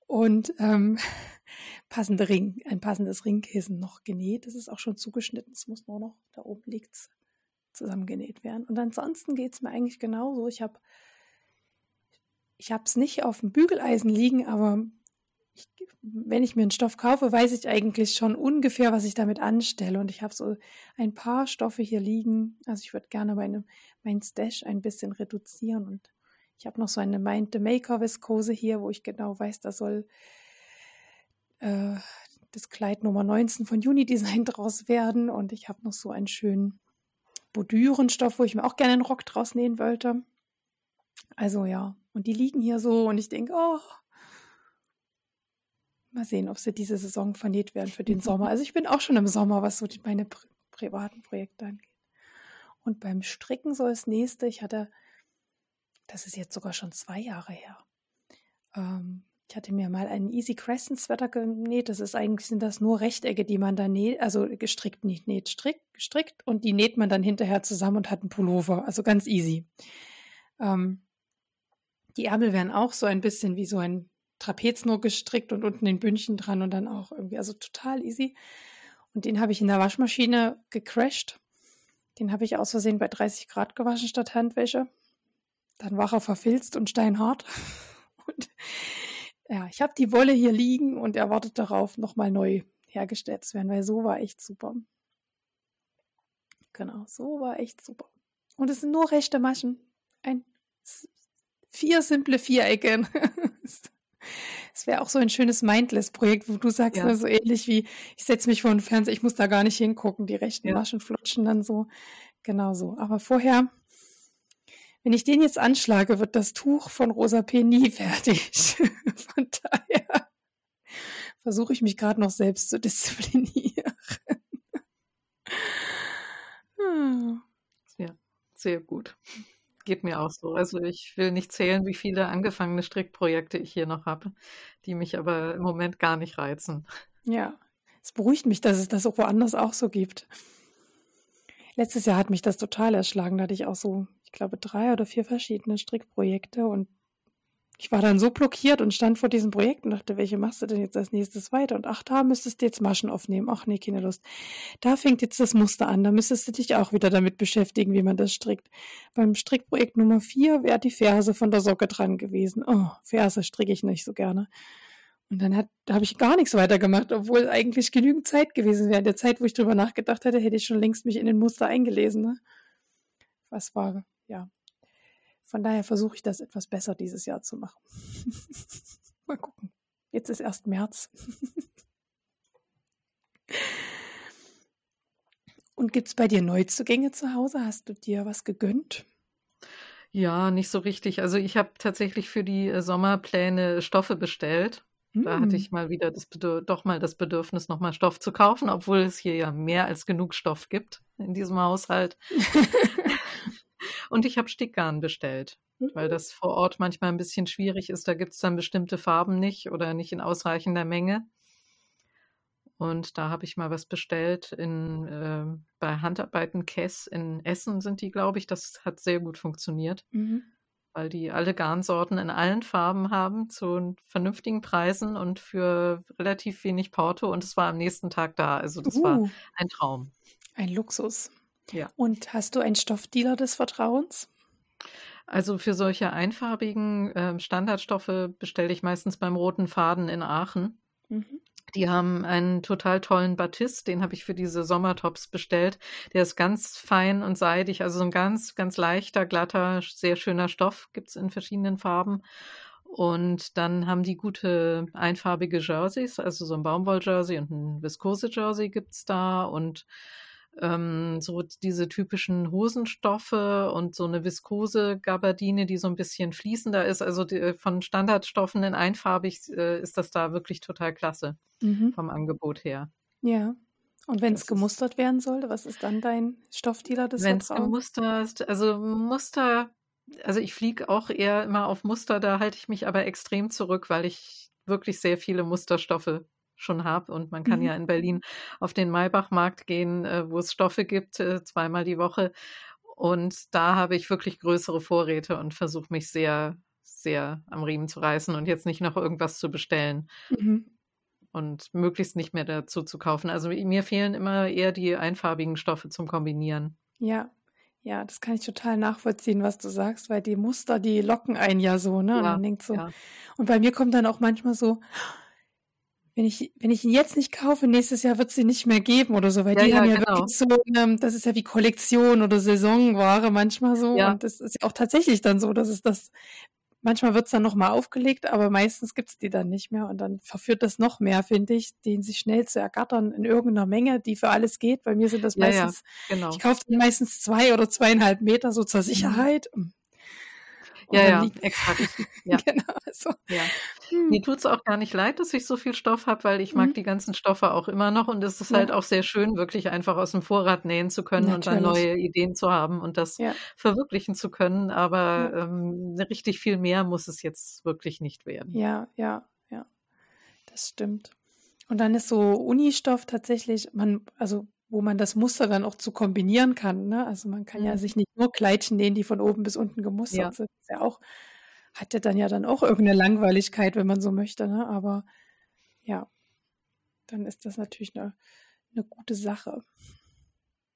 Und ähm, passende Ring, ein passendes Ringkissen noch genäht. Das ist auch schon zugeschnitten. Es muss nur noch, da oben liegt zusammengenäht werden. Und ansonsten geht es mir eigentlich genauso. Ich habe ich habe es nicht auf dem Bügeleisen liegen, aber ich, wenn ich mir einen Stoff kaufe, weiß ich eigentlich schon ungefähr, was ich damit anstelle. Und ich habe so ein paar Stoffe hier liegen. Also ich würde gerne meine, mein Stash ein bisschen reduzieren. Und ich habe noch so eine Mind the Maker Viskose hier, wo ich genau weiß, da soll äh, das Kleid Nummer 19 von Unidesign draus werden. Und ich habe noch so einen schönen Bordürenstoff, wo ich mir auch gerne einen Rock draus nähen wollte. Also ja, und die liegen hier so und ich denke, oh, mal sehen, ob sie diese Saison vernäht werden für den Sommer. Also ich bin auch schon im Sommer, was so die, meine pri privaten Projekte angeht. Und beim Stricken so das nächste, ich hatte, das ist jetzt sogar schon zwei Jahre her. Ähm, ich hatte mir mal einen Easy Crescent Sweater genäht. Das ist eigentlich sind das nur Rechtecke, die man da näht, also gestrickt, nicht näht, strick, gestrickt und die näht man dann hinterher zusammen und hat einen Pullover. Also ganz easy. Ähm, die Ärmel werden auch so ein bisschen wie so ein Trapez nur gestrickt und unten den Bündchen dran und dann auch irgendwie, also total easy. Und den habe ich in der Waschmaschine gecrashed. Den habe ich aus Versehen bei 30 Grad gewaschen statt Handwäsche. Dann war er verfilzt und steinhart. Und ja, ich habe die Wolle hier liegen und erwartet darauf, nochmal neu hergestellt zu werden, weil so war echt super. Genau, so war echt super. Und es sind nur rechte Maschen. Ein vier simple Vierecke. Es wäre auch so ein schönes Mindless-Projekt, wo du sagst, ja. ne, so ähnlich wie, ich setze mich vor den Fernseher, ich muss da gar nicht hingucken, die rechten ja. Maschen flutschen dann so. Genau so. Aber vorher, wenn ich den jetzt anschlage, wird das Tuch von Rosa P. nie fertig. von daher versuche ich mich gerade noch selbst zu disziplinieren.
ja, sehr gut. Geht mir auch so. Also ich will nicht zählen, wie viele angefangene Strickprojekte ich hier noch habe, die mich aber im Moment gar nicht reizen.
Ja, es beruhigt mich, dass es das auch woanders auch so gibt. Letztes Jahr hat mich das total erschlagen. Da hatte ich auch so, ich glaube, drei oder vier verschiedene Strickprojekte und ich war dann so blockiert und stand vor diesem Projekt und dachte, welche machst du denn jetzt als nächstes weiter? Und ach, da müsstest du jetzt Maschen aufnehmen. Ach nee, keine Lust. Da fängt jetzt das Muster an. Da müsstest du dich auch wieder damit beschäftigen, wie man das strickt. Beim Strickprojekt Nummer vier wäre die Ferse von der Socke dran gewesen. Oh, Ferse stricke ich nicht so gerne. Und dann hat, da habe ich gar nichts weiter gemacht, obwohl eigentlich genügend Zeit gewesen wäre. In der Zeit, wo ich drüber nachgedacht hätte, hätte ich schon längst mich in den Muster eingelesen. Ne? Was war, ja, von daher versuche ich das etwas besser dieses Jahr zu machen. Mal gucken. Jetzt ist erst März. Und gibt es bei dir Neuzugänge zu Hause? Hast du dir was gegönnt?
Ja, nicht so richtig. Also ich habe tatsächlich für die äh, Sommerpläne Stoffe bestellt. Da hatte hm. ich mal wieder das doch mal das Bedürfnis, nochmal Stoff zu kaufen, obwohl es hier ja mehr als genug Stoff gibt in diesem Haushalt. Und ich habe Stickgarn bestellt, mhm. weil das vor Ort manchmal ein bisschen schwierig ist. Da gibt es dann bestimmte Farben nicht oder nicht in ausreichender Menge. Und da habe ich mal was bestellt in, äh, bei Handarbeiten Kess in Essen sind die, glaube ich. Das hat sehr gut funktioniert, mhm. weil die alle Garnsorten in allen Farben haben zu vernünftigen Preisen und für relativ wenig Porto. Und es war am nächsten Tag da. Also das uh, war ein Traum.
Ein Luxus. Ja. Und hast du einen Stoffdealer des Vertrauens?
Also für solche einfarbigen äh, Standardstoffe bestelle ich meistens beim Roten Faden in Aachen. Mhm. Die haben einen total tollen Batist, den habe ich für diese Sommertops bestellt. Der ist ganz fein und seidig, also so ein ganz, ganz leichter, glatter, sehr schöner Stoff, gibt es in verschiedenen Farben. Und dann haben die gute einfarbige Jerseys, also so ein Baumwoll-Jersey und ein Viskose-Jersey gibt es da und ähm, so diese typischen Hosenstoffe und so eine Viskose-Gabardine, die so ein bisschen fließender ist. Also die, äh, von Standardstoffen in einfarbig äh, ist das da wirklich total klasse mhm. vom Angebot her.
Ja. Und wenn es gemustert werden sollte, was ist dann dein Stoffdealer des
Wenn es gemustert, also Muster, also ich fliege auch eher immer auf Muster, da halte ich mich aber extrem zurück, weil ich wirklich sehr viele Musterstoffe schon habe. Und man kann mhm. ja in Berlin auf den Maybachmarkt gehen, äh, wo es Stoffe gibt, äh, zweimal die Woche. Und da habe ich wirklich größere Vorräte und versuche mich sehr, sehr am Riemen zu reißen und jetzt nicht noch irgendwas zu bestellen. Mhm. Und möglichst nicht mehr dazu zu kaufen. Also mir fehlen immer eher die einfarbigen Stoffe zum Kombinieren.
Ja, ja, das kann ich total nachvollziehen, was du sagst, weil die Muster, die locken einen ja so, ne? Ja, und man denkt so. Ja. Und bei mir kommt dann auch manchmal so, wenn ich, wenn ich ihn jetzt nicht kaufe, nächstes Jahr wird es ihn nicht mehr geben oder so, weil
Ja,
die
ja,
haben ja
genau.
wirklich so, ähm, das ist ja wie Kollektion oder Saisonware manchmal so.
Ja.
Und das ist ja auch tatsächlich dann so, dass es das, manchmal wird es dann nochmal aufgelegt, aber meistens gibt es die dann nicht mehr. Und dann verführt das noch mehr, finde ich, den sich schnell zu ergattern in irgendeiner Menge, die für alles geht. Bei mir sind das meistens,
genau.
ich kaufe dann meistens zwei oder zweieinhalb Meter so zur Sicherheit. Und
Ja, ja,
liegt-
exakt. Ja.
genau, also,
Ja.
hm,
Mir tut's auch gar nicht leid, dass ich so viel Stoff habe, weil ich mag
Mhm.
die ganzen Stoffe auch immer noch und es ist
Ja.
halt auch sehr schön, wirklich einfach aus dem Vorrat nähen zu können und dann
Natürlich.
neue Ideen zu haben und das
ja.
verwirklichen zu können. Aber ähm, richtig viel mehr muss es jetzt wirklich nicht werden.
Ja, ja, ja, das stimmt. Und dann ist so Unistoff tatsächlich, man, also wo man das Muster dann auch zu kombinieren kann, ne? Also man kann ja
Mhm.
sich nicht nur Kleidchen nähen, die von oben bis unten gemustert
Ja.
sind. Das ist ja auch, hat ja dann ja dann auch irgendeine Langweiligkeit, wenn man so möchte, ne? Aber ja, dann ist das natürlich eine, eine gute Sache.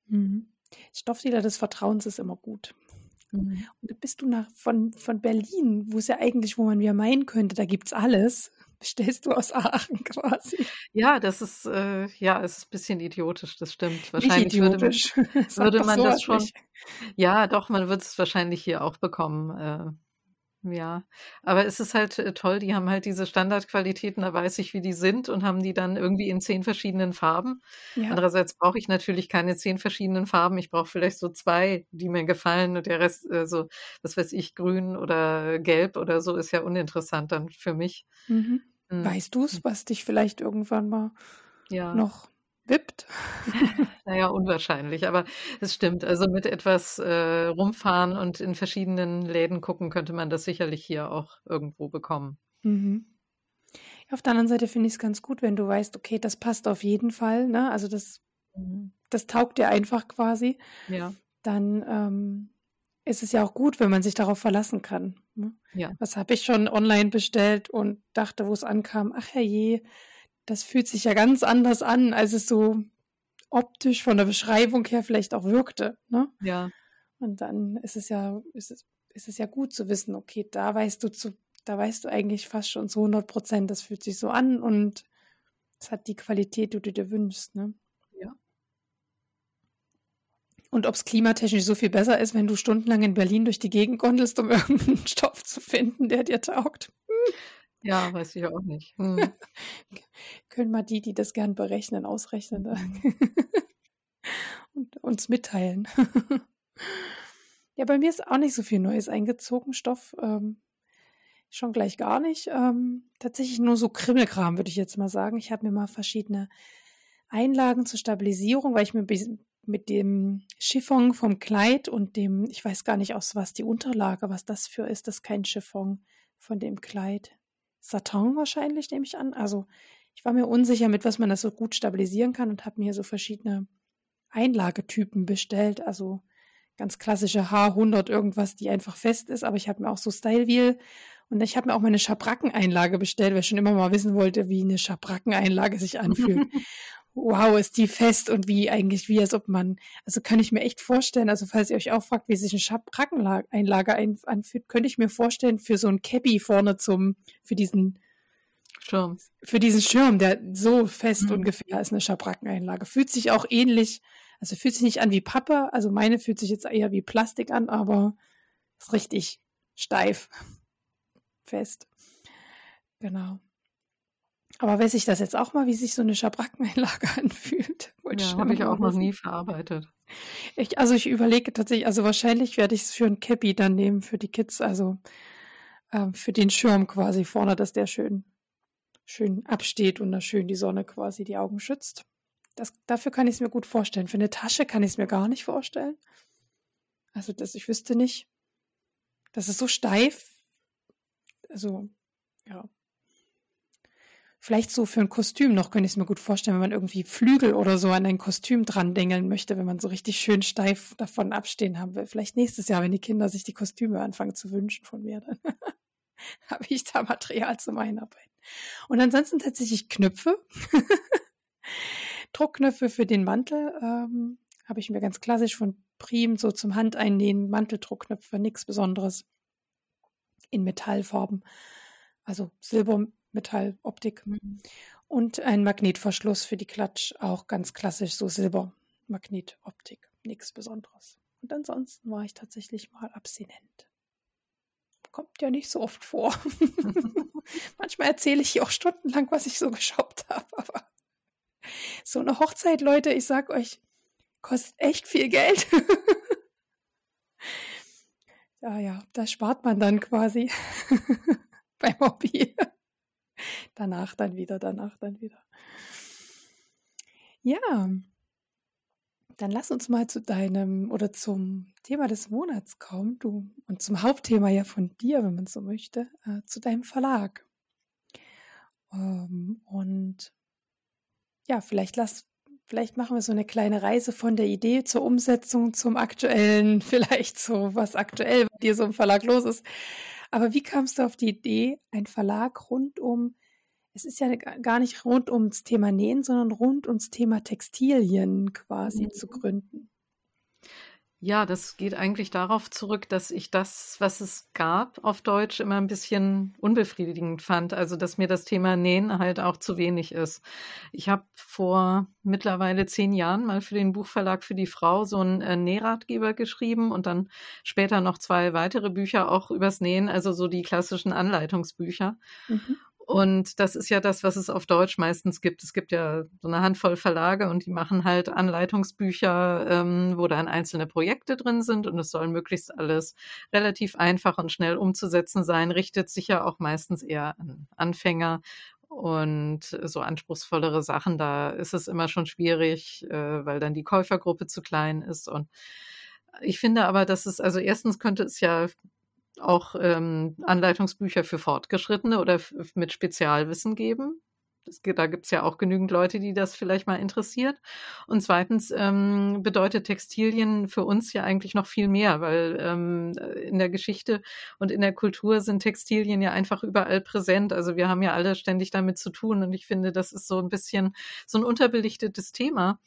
Mhm. Stoffdealer des Vertrauens ist immer gut.
Mhm.
Und da bist du nach, von, von Berlin, wo es ja eigentlich, wo man ja meinen könnte, da gibt's alles, bestellst du aus Aachen quasi.
Ja, das ist, äh, ja, es ist ein bisschen idiotisch, das stimmt. Wahrscheinlich würde man,
idiotisch.
Würde
doch
man
sowas
das schon,
nicht.
ja, doch, man wird es wahrscheinlich hier auch bekommen. Ja, aber es ist halt äh, toll, die haben halt diese Standardqualitäten, da weiß ich, wie die sind und haben die dann irgendwie in zehn verschiedenen Farben.
Ja,
Andererseits brauche ich natürlich keine zehn verschiedenen Farben. Ich brauche vielleicht so zwei, die mir gefallen und der Rest, äh, so, was weiß ich, grün oder gelb oder so, ist ja uninteressant dann für mich.
mhm.
Hm,
Weißt du's, was dich vielleicht irgendwann mal
Ja,
noch wippt?
naja, unwahrscheinlich, aber es stimmt. Also mit etwas äh, rumfahren und in verschiedenen Läden gucken, könnte man das sicherlich hier auch irgendwo bekommen.
Mhm. Auf der anderen Seite finde ich es ganz gut, wenn du weißt, okay, das passt auf jeden Fall, ne? Also das,
Mhm.
das taugt dir einfach quasi.
Ja,
Dann ähm, ist es ja auch gut, wenn man sich darauf verlassen kann. Ne?
ja,
Was habe ich schon online bestellt und dachte, wo es ankam, ach herrje, das fühlt sich ja ganz anders an, als es so optisch von der Beschreibung her vielleicht auch wirkte. Ne?
ja,
Und dann ist es ja, ist es, ist es ja gut zu wissen, okay, da weißt du zu, da weißt du eigentlich fast schon zu 100 Prozent, das fühlt sich so an und es hat die Qualität, die du dir wünschst. Ne?
ja.
Und ob es klimatechnisch so viel besser ist, wenn du stundenlang in Berlin durch die Gegend gondelst, um irgendeinen Stoff zu finden, der dir taugt.
Ja, weiß ich auch nicht. Hm.
Können mal die, die das gern berechnen, ausrechnen ne?
Mhm.
und uns mitteilen. ja, bei mir ist auch nicht so viel Neues eingezogen. Stoff ähm, schon gleich gar nicht. Ähm, tatsächlich nur so Krimmelkram, würde ich jetzt mal sagen. Ich habe mir mal verschiedene Einlagen zur Stabilisierung, weil ich mir mit dem Chiffon vom Kleid und dem, ich weiß gar nicht aus was die Unterlage, was das für ist, das ist kein Chiffon von dem Kleid. Satin wahrscheinlich, nehme ich an. Also ich war mir unsicher, mit was man das so gut stabilisieren kann und habe mir so verschiedene Einlagetypen bestellt. Also ganz klassische H100 irgendwas, die einfach fest ist. Aber ich habe mir auch so Style Wheel und ich habe mir auch meine Schabrackeneinlage bestellt, weil ich schon immer mal wissen wollte, wie eine Schabrackeneinlage sich anfühlt. wow, ist die fest und wie eigentlich, wie als ob man, also kann ich mir echt vorstellen, also falls ihr euch auch fragt, wie sich eine Schabrackeneinlage ein, anfühlt, könnte ich mir vorstellen, für so ein Cappy vorne zum, für diesen,
Schirm.
für diesen Schirm, der so fest
Mhm.
ungefähr ist, eine Schabrackeneinlage. Fühlt sich auch ähnlich, also fühlt sich nicht an wie Pappe, also meine fühlt sich jetzt eher wie Plastik an, aber ist richtig steif, fest. Genau. Aber weiß ich das jetzt auch mal, wie sich so eine Schabrackeneinlage anfühlt? Wollte
Ja, habe ich auch noch nie verarbeitet.
Ich, also ich überlege tatsächlich, also wahrscheinlich werde ich es für ein Cappy dann nehmen für die Kids, also ähm, für den Schirm quasi vorne, dass der schön, schön absteht und da schön die Sonne quasi die Augen schützt. Das, dafür kann ich es mir gut vorstellen. Für eine Tasche kann ich es mir gar nicht vorstellen. Also das, ich wüsste nicht. Das ist so steif. Also, ja. Vielleicht so für ein Kostüm noch könnte ich es mir gut vorstellen, wenn man irgendwie Flügel oder so an ein Kostüm dran dengeln möchte, wenn man so richtig schön steif davon abstehen haben will. Vielleicht nächstes Jahr, wenn die Kinder sich die Kostüme anfangen zu wünschen von mir, dann habe ich da Material zum Einarbeiten. Und ansonsten tatsächlich Knöpfe. Druckknöpfe für den Mantel ähm, habe ich mir ganz klassisch von Prim so zum Handeinnähen, Manteldruckknöpfe, nichts Besonderes. In Metallfarben, also Silber, Metall, Optik.
Mhm.
Und ein Magnetverschluss für die Klatsch, auch ganz klassisch, so Silbermagnetoptik, nichts Besonderes. Und ansonsten war ich tatsächlich mal abstinent. Kommt ja nicht so oft vor. Manchmal erzähle ich auch stundenlang, was ich so geshoppt habe, aber so eine Hochzeit, Leute, ich sag euch, kostet echt viel Geld. ja, ja, das spart man dann quasi beim Hobby. Danach dann wieder, danach dann wieder. Ja, dann lass uns mal zu deinem oder zum Thema des Monats kommen, du und zum Hauptthema ja von dir, wenn man so möchte, äh, zu deinem Verlag. Ähm, und ja, vielleicht lass, vielleicht machen wir so eine kleine Reise von der Idee zur Umsetzung zum aktuellen, vielleicht so, was aktuell bei dir so im Verlag los ist. Aber wie kamst du auf die Idee, ein Verlag rund um, es ist ja gar nicht rund ums Thema Nähen, sondern rund ums Thema Textilien quasi mhm. zu gründen?
Ja, das geht eigentlich darauf zurück, dass ich das, was es gab auf Deutsch, immer ein bisschen unbefriedigend fand. Also, dass mir das Thema Nähen halt auch zu wenig ist. Ich habe vor mittlerweile zehn Jahren mal für den Buchverlag für die Frau so einen äh, Nähratgeber geschrieben und dann später noch zwei weitere Bücher auch übers Nähen, also so die klassischen Anleitungsbücher. Mhm. Und das ist ja das, was es auf Deutsch meistens gibt. Es gibt ja so eine Handvoll Verlage und die machen halt Anleitungsbücher, ähm, wo dann einzelne Projekte drin sind. Und es soll möglichst alles relativ einfach und schnell umzusetzen sein, richtet sich ja auch meistens eher an Anfänger. Und so anspruchsvollere Sachen, da ist es immer schon schwierig, äh, weil dann die Käufergruppe zu klein ist. Und ich finde aber, dass es, also erstens könnte es ja auch ähm, Anleitungsbücher für Fortgeschrittene oder mit Spezialwissen geben. Das, da gibt es ja auch genügend Leute, die das vielleicht mal interessiert. Und zweitens ähm, bedeutet Textilien für uns ja eigentlich noch viel mehr, weil ähm, in der Geschichte und in der Kultur sind Textilien ja einfach überall präsent. Also wir haben ja alle ständig damit zu tun und ich finde, das ist so ein bisschen so ein unterbelichtetes Thema.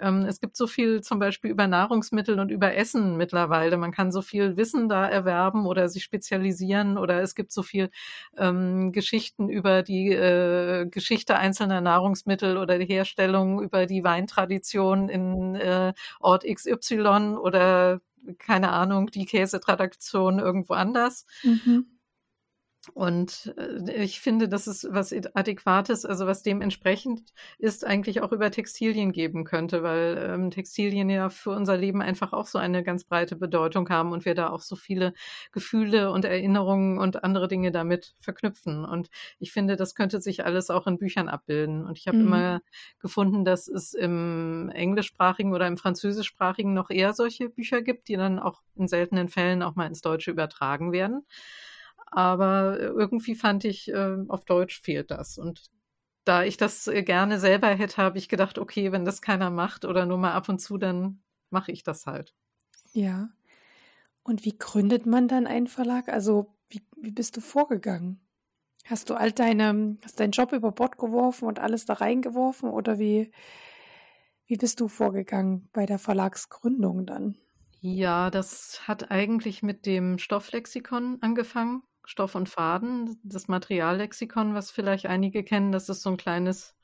Ähm, es gibt so viel zum Beispiel über Nahrungsmittel und über Essen mittlerweile. Man kann so viel Wissen da erwerben oder sich spezialisieren oder es gibt so viel ähm, Geschichten über die äh, Geschichte einzelner Nahrungsmittel oder die Herstellung, über die Weintradition in äh, Ort XY oder keine Ahnung, die Käsetradition irgendwo anders. Mhm. Und äh, ich finde, dass es was Adäquates, also was dementsprechend ist, eigentlich auch über Textilien geben könnte, weil ähm, Textilien ja für unser Leben einfach auch so eine ganz breite Bedeutung haben und wir da auch so viele Gefühle und Erinnerungen und andere Dinge damit verknüpfen. Und ich finde, das könnte sich alles auch in Büchern abbilden. Und ich habe mhm. immer gefunden, dass es im englischsprachigen oder im französischsprachigen noch eher solche Bücher gibt, die dann auch in seltenen Fällen auch mal ins Deutsche übertragen werden. Aber irgendwie fand ich, äh, auf Deutsch fehlt das. Und da ich das äh, gerne selber hätte, habe ich gedacht, okay, wenn das keiner macht oder nur mal ab und zu, dann mache ich das halt.
Ja. Und wie gründet man dann einen Verlag? Also wie, wie bist du vorgegangen? Hast du all deine, hast deinen Job über Bord geworfen und alles da reingeworfen oder wie, wie bist du vorgegangen bei der Verlagsgründung dann?
Ja, das hat eigentlich mit dem Stofflexikon angefangen. Stoff und Faden, das Materiallexikon, was vielleicht einige kennen, das ist so ein kleines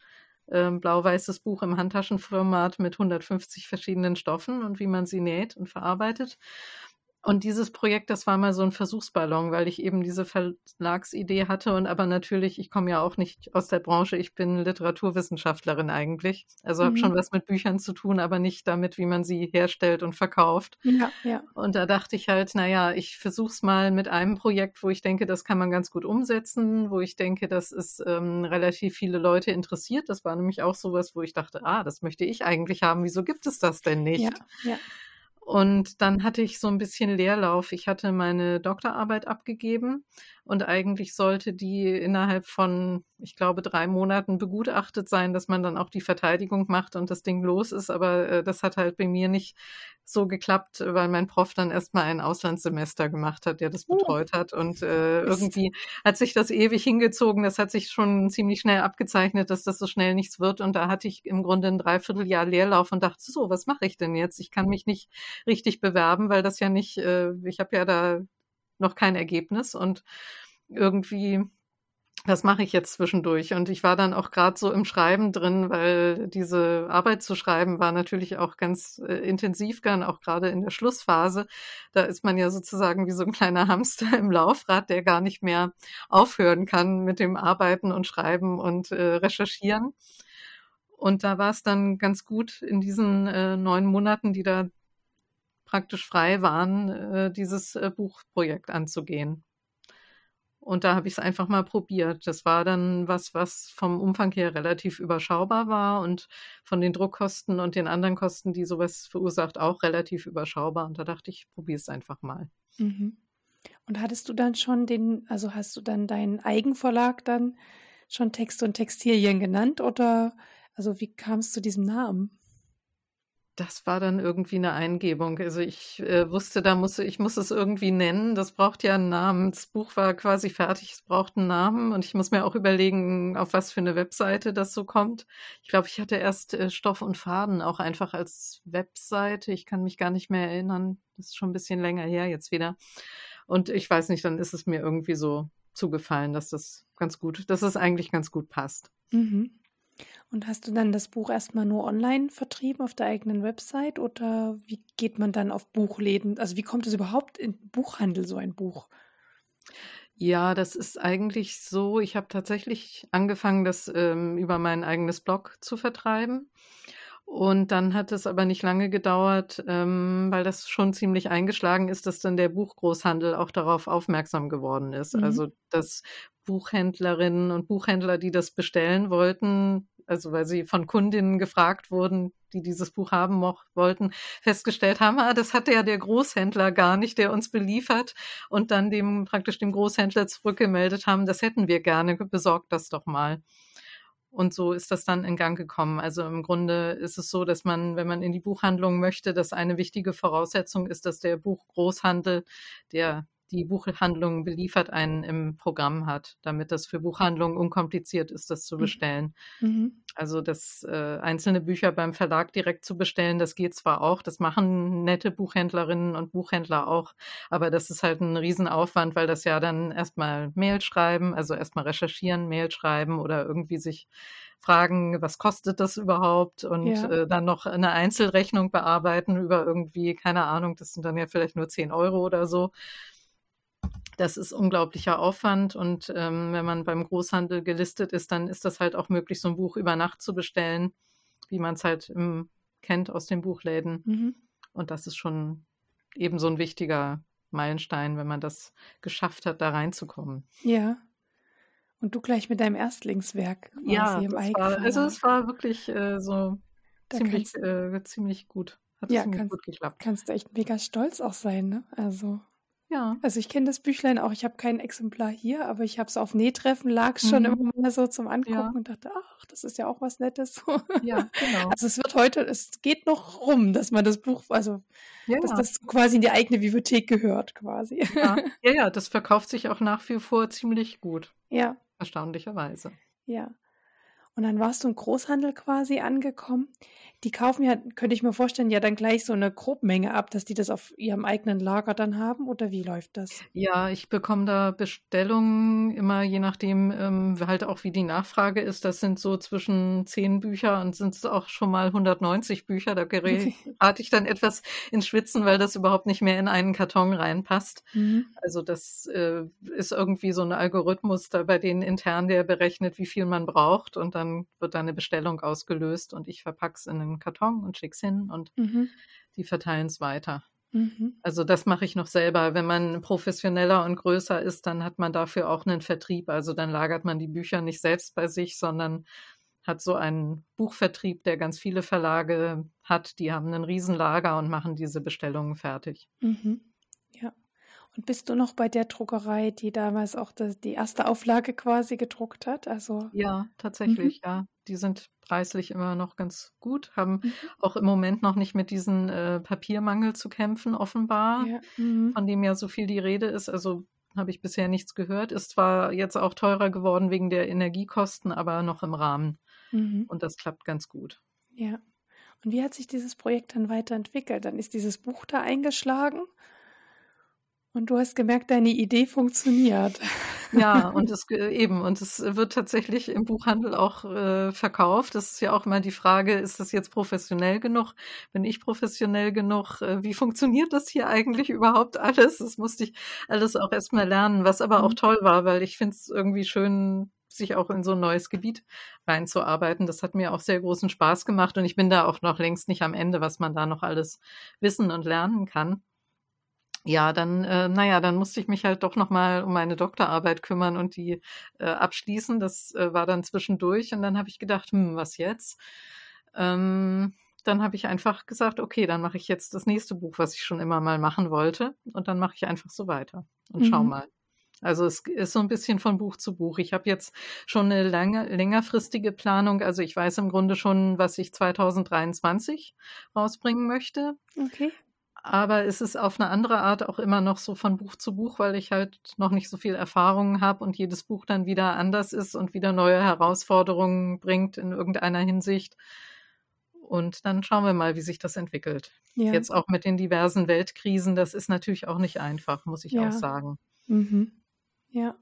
äh, blau-weißes Buch im Handtaschenformat mit 150 verschiedenen Stoffen und wie man sie näht und verarbeitet. Und dieses Projekt, das war mal so ein Versuchsballon, weil ich eben diese Verlagsidee hatte und aber natürlich, ich komme ja auch nicht aus der Branche, ich bin Literaturwissenschaftlerin eigentlich. Also mhm. habe schon was mit Büchern zu tun, aber nicht damit, wie man sie herstellt und verkauft. Ja, ja. Und da dachte ich halt, naja, ich versuche es mal mit einem Projekt, wo ich denke, das kann man ganz gut umsetzen, wo ich denke, dass es ähm, relativ viele Leute interessiert. Das war nämlich auch sowas, wo ich dachte, ah, das möchte ich eigentlich haben. Wieso gibt es das denn nicht? Ja, ja. Und dann hatte ich so ein bisschen Leerlauf. Ich hatte meine Doktorarbeit abgegeben und eigentlich sollte die innerhalb von, ich glaube, drei Monaten begutachtet sein, dass man dann auch die Verteidigung macht und das Ding los ist. Aber äh, das hat halt bei mir nicht so geklappt, weil mein Prof dann erstmal ein Auslandssemester gemacht hat, der das oh. betreut hat. Und äh, irgendwie hat sich das ewig hingezogen. Das hat sich schon ziemlich schnell abgezeichnet, dass das so schnell nichts wird. Und da hatte ich im Grunde ein Dreivierteljahr Leerlauf und dachte, so, was mache ich denn jetzt? Ich kann mich nicht richtig bewerben, weil das ja nicht, äh, ich habe ja da noch kein Ergebnis und irgendwie das mache ich jetzt zwischendurch. Und ich war dann auch gerade so im Schreiben drin, weil diese Arbeit zu schreiben war natürlich auch ganz äh, intensiv, dann auch gerade in der Schlussphase. Da ist man ja sozusagen wie so ein kleiner Hamster im Laufrad, der gar nicht mehr aufhören kann mit dem Arbeiten und Schreiben und äh, Recherchieren. Und da war es dann ganz gut in diesen äh, neun Monaten, die da praktisch frei waren, äh, dieses äh, Buchprojekt anzugehen. Und da habe ich es einfach mal probiert. Das war dann was, was vom Umfang her relativ überschaubar war und von den Druckkosten und den anderen Kosten, die sowas verursacht, auch relativ überschaubar. Und da dachte ich, probiere es einfach mal.
Mhm. Und hattest du dann schon den, also hast du dann deinen Eigenverlag dann schon Texte und Textilien genannt oder also wie kam es zu diesem Namen?
Das war dann irgendwie eine Eingebung. Also ich äh, wusste, da muss ich muss es irgendwie nennen. Das braucht ja einen Namen. Das Buch war quasi fertig, es braucht einen Namen und ich muss mir auch überlegen, auf was für eine Webseite das so kommt. Ich glaube, ich hatte erst äh, Stoff und Faden auch einfach als Webseite. Ich kann mich gar nicht mehr erinnern. Das ist schon ein bisschen länger her jetzt wieder. Und ich weiß nicht, dann ist es mir irgendwie so zugefallen, dass das ganz gut, dass es eigentlich ganz gut passt.
Mhm. Und hast du dann das Buch erstmal nur online vertrieben auf der eigenen Website oder wie geht man dann auf Buchläden? Also wie kommt es überhaupt in Buchhandel, so ein Buch?
Ja, das ist eigentlich so. Ich habe tatsächlich angefangen, das ähm, über mein eigenes Blog zu vertreiben. Und dann hat es aber nicht lange gedauert, ähm, weil das schon ziemlich eingeschlagen ist, dass dann der Buchgroßhandel auch darauf aufmerksam geworden ist. Mhm. Also, dass Buchhändlerinnen und Buchhändler, die das bestellen wollten, also weil sie von Kundinnen gefragt wurden, die dieses Buch haben wollten, festgestellt haben, ah, das hatte ja der Großhändler gar nicht, der uns beliefert und dann dem praktisch dem Großhändler zurückgemeldet haben, das hätten wir gerne, besorgt das doch mal. Und so ist das dann in Gang gekommen. Also im Grunde ist es so, dass man, wenn man in die Buchhandlung möchte, dass eine wichtige Voraussetzung ist, dass der Buchgroßhandel, der die Buchhandlung beliefert, einen im Programm hat, damit das für Buchhandlungen unkompliziert ist, das zu mhm. bestellen. Mhm. Also das äh, einzelne Bücher beim Verlag direkt zu bestellen, das geht zwar auch, das machen nette Buchhändlerinnen und Buchhändler auch, aber das ist halt ein Riesenaufwand, weil das ja dann erstmal Mail schreiben, also erstmal recherchieren, Mail schreiben oder irgendwie sich fragen, was kostet das überhaupt und ja. äh, dann noch eine Einzelrechnung bearbeiten über irgendwie, keine Ahnung, das sind dann ja vielleicht nur 10 Euro oder so. Das ist unglaublicher Aufwand und ähm, wenn man beim Großhandel gelistet ist, dann ist das halt auch möglich, so ein Buch über Nacht zu bestellen, wie man es halt im, kennt aus den Buchläden. Mhm. Und das ist schon eben so ein wichtiger Meilenstein, wenn man das geschafft hat, da reinzukommen.
Ja. Und du gleich mit deinem Erstlingswerk
quasi ja, im war, Also es war wirklich äh, so ziemlich, äh, ziemlich gut.
Hat ja, ziemlich kannst, gut geklappt. Kannst du echt mega stolz auch sein, ne? Also
ja.
Also ich kenne das Büchlein auch. Ich habe kein Exemplar hier, aber ich habe es auf Nähtreffen, lag es schon mhm. immer mal so zum Angucken ja. und dachte, ach, das ist ja auch was Nettes.
Ja, genau.
Also es wird heute, es geht noch rum, dass man das Buch, also ja, dass das quasi in die eigene Bibliothek gehört, quasi.
Ja. ja, ja, das verkauft sich auch nach wie vor ziemlich gut.
Ja.
Erstaunlicherweise.
Ja. Und dann warst du im Großhandel quasi angekommen die kaufen ja, könnte ich mir vorstellen, ja dann gleich so eine Grobmenge ab, dass die das auf ihrem eigenen Lager dann haben oder wie läuft das?
Ja, ich bekomme da Bestellungen immer je nachdem ähm, halt auch wie die Nachfrage ist. Das sind so zwischen zehn Bücher und sind es auch schon mal 190 Bücher. Da gerate ich dann etwas ins Schwitzen, weil das überhaupt nicht mehr in einen Karton reinpasst. Mhm. Also das äh, ist irgendwie so ein Algorithmus da bei denen intern, der berechnet, wie viel man braucht und dann wird da eine Bestellung ausgelöst und ich verpacke es in einen Karton und schick's hin und mhm. die verteilen es weiter. Mhm. Also das mache ich noch selber. Wenn man professioneller und größer ist, dann hat man dafür auch einen Vertrieb. Also dann lagert man die Bücher nicht selbst bei sich, sondern hat so einen Buchvertrieb, der ganz viele Verlage hat. Die haben ein Riesenlager und machen diese Bestellungen fertig.
Mhm. Ja. Und bist du noch bei der Druckerei, die damals auch das, die erste Auflage quasi gedruckt hat? Also
ja, tatsächlich, mhm. ja. Die sind preislich immer noch ganz gut, haben mhm. auch im Moment noch nicht mit diesem äh, Papiermangel zu kämpfen, offenbar, ja. mhm. von dem ja so viel die Rede ist. Also habe ich bisher nichts gehört. Ist zwar jetzt auch teurer geworden wegen der Energiekosten, aber noch im Rahmen. Mhm. Und das klappt ganz gut.
Ja. Und wie hat sich dieses Projekt dann weiterentwickelt? Dann ist dieses Buch da eingeschlagen und du hast gemerkt, deine Idee funktioniert.
Ja, und es eben, und es wird tatsächlich im Buchhandel auch äh, verkauft. Das ist ja auch immer die Frage, ist das jetzt professionell genug? Bin ich professionell genug? Äh, wie funktioniert das hier eigentlich überhaupt alles? Das musste ich alles auch erstmal lernen, was aber auch mhm. toll war, weil ich finde es irgendwie schön, sich auch in so ein neues Gebiet reinzuarbeiten. Das hat mir auch sehr großen Spaß gemacht und ich bin da auch noch längst nicht am Ende, was man da noch alles wissen und lernen kann. Ja, dann, äh, naja, dann musste ich mich halt doch nochmal um meine Doktorarbeit kümmern und die äh, abschließen. Das äh, war dann zwischendurch und dann habe ich gedacht, hm, was jetzt? Ähm, dann habe ich einfach gesagt, okay, dann mache ich jetzt das nächste Buch, was ich schon immer mal machen wollte. Und dann mache ich einfach so weiter und mhm. schau mal. Also es ist so ein bisschen von Buch zu Buch. Ich habe jetzt schon eine lange, längerfristige Planung. Also ich weiß im Grunde schon, was ich 2023 rausbringen möchte.
Okay.
Aber es ist auf eine andere Art auch immer noch so von Buch zu Buch, weil ich halt noch nicht so viel Erfahrung habe und jedes Buch dann wieder anders ist und wieder neue Herausforderungen bringt in irgendeiner Hinsicht. Und dann schauen wir mal, wie sich das entwickelt. Ja. Jetzt auch mit den diversen Weltkrisen, das ist natürlich auch nicht einfach, muss ich ja. auch sagen.
Mhm. Ja.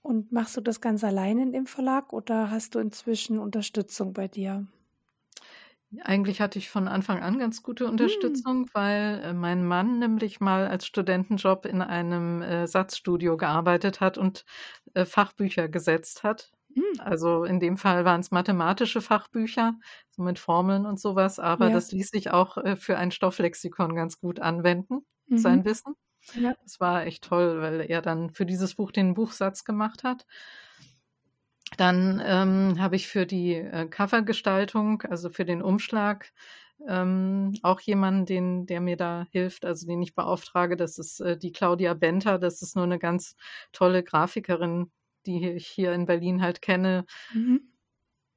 Und machst du das ganz alleine in dem Verlag oder hast du inzwischen Unterstützung bei dir?
Eigentlich hatte ich von Anfang an ganz gute hm. Unterstützung, weil äh, mein Mann nämlich mal als Studentenjob in einem äh, Satzstudio gearbeitet hat und äh, Fachbücher gesetzt hat. Hm. Also in dem Fall waren es mathematische Fachbücher, so mit Formeln und sowas, aber Ja. das ließ sich auch äh, für ein Stofflexikon ganz gut anwenden, sein mhm. Wissen. Ja. Das war echt toll, weil er dann für dieses Buch den Buchsatz gemacht hat. Dann ähm, habe ich für die äh, Covergestaltung, also für den Umschlag, ähm, auch jemanden, den, der mir da hilft, also den ich beauftrage. Das ist äh, die Claudia Benter. Das ist nur eine ganz tolle Grafikerin, die ich hier in Berlin halt kenne. Mhm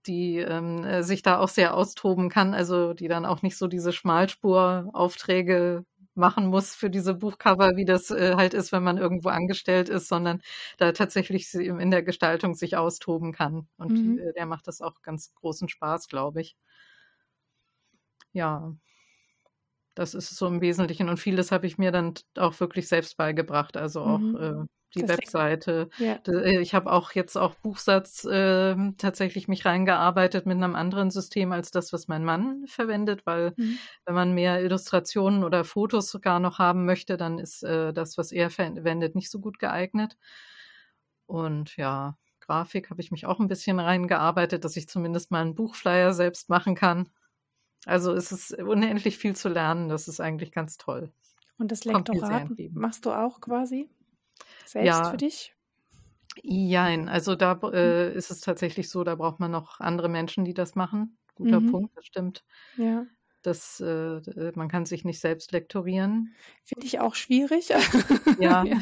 die ähm, äh, sich da auch sehr austoben kann, also die dann auch nicht so diese Schmalspuraufträge machen muss für diese Buchcover, wie das äh, halt ist, wenn man irgendwo angestellt ist, sondern da tatsächlich in der Gestaltung sich austoben kann. Und mhm. äh, der macht das auch ganz großen Spaß, glaube ich. Ja, das ist so im Wesentlichen. Und vieles habe ich mir dann auch wirklich selbst beigebracht. Also auch mhm. äh, die das Webseite. Ja. Äh, ich habe auch jetzt auch Buchsatz äh, tatsächlich mich reingearbeitet mit einem anderen System als das, was mein Mann verwendet, weil mhm. wenn man mehr Illustrationen oder Fotos sogar noch haben möchte, dann ist äh, das, was er verwendet, nicht so gut geeignet. Und ja, Grafik habe ich mich auch ein bisschen reingearbeitet, dass ich zumindest mal einen Buchflyer selbst machen kann. Also es ist unendlich viel zu lernen. Das ist eigentlich ganz toll.
Und das Lektorat machst du auch quasi? Selbst ja. für dich?
Jein, also da hm. äh, ist es tatsächlich so, da braucht man noch andere Menschen, die das machen. Guter mhm. Punkt, das stimmt.
Ja.
Das, äh, man kann sich nicht selbst lektorieren.
Finde ich auch schwierig.
Ja. ja.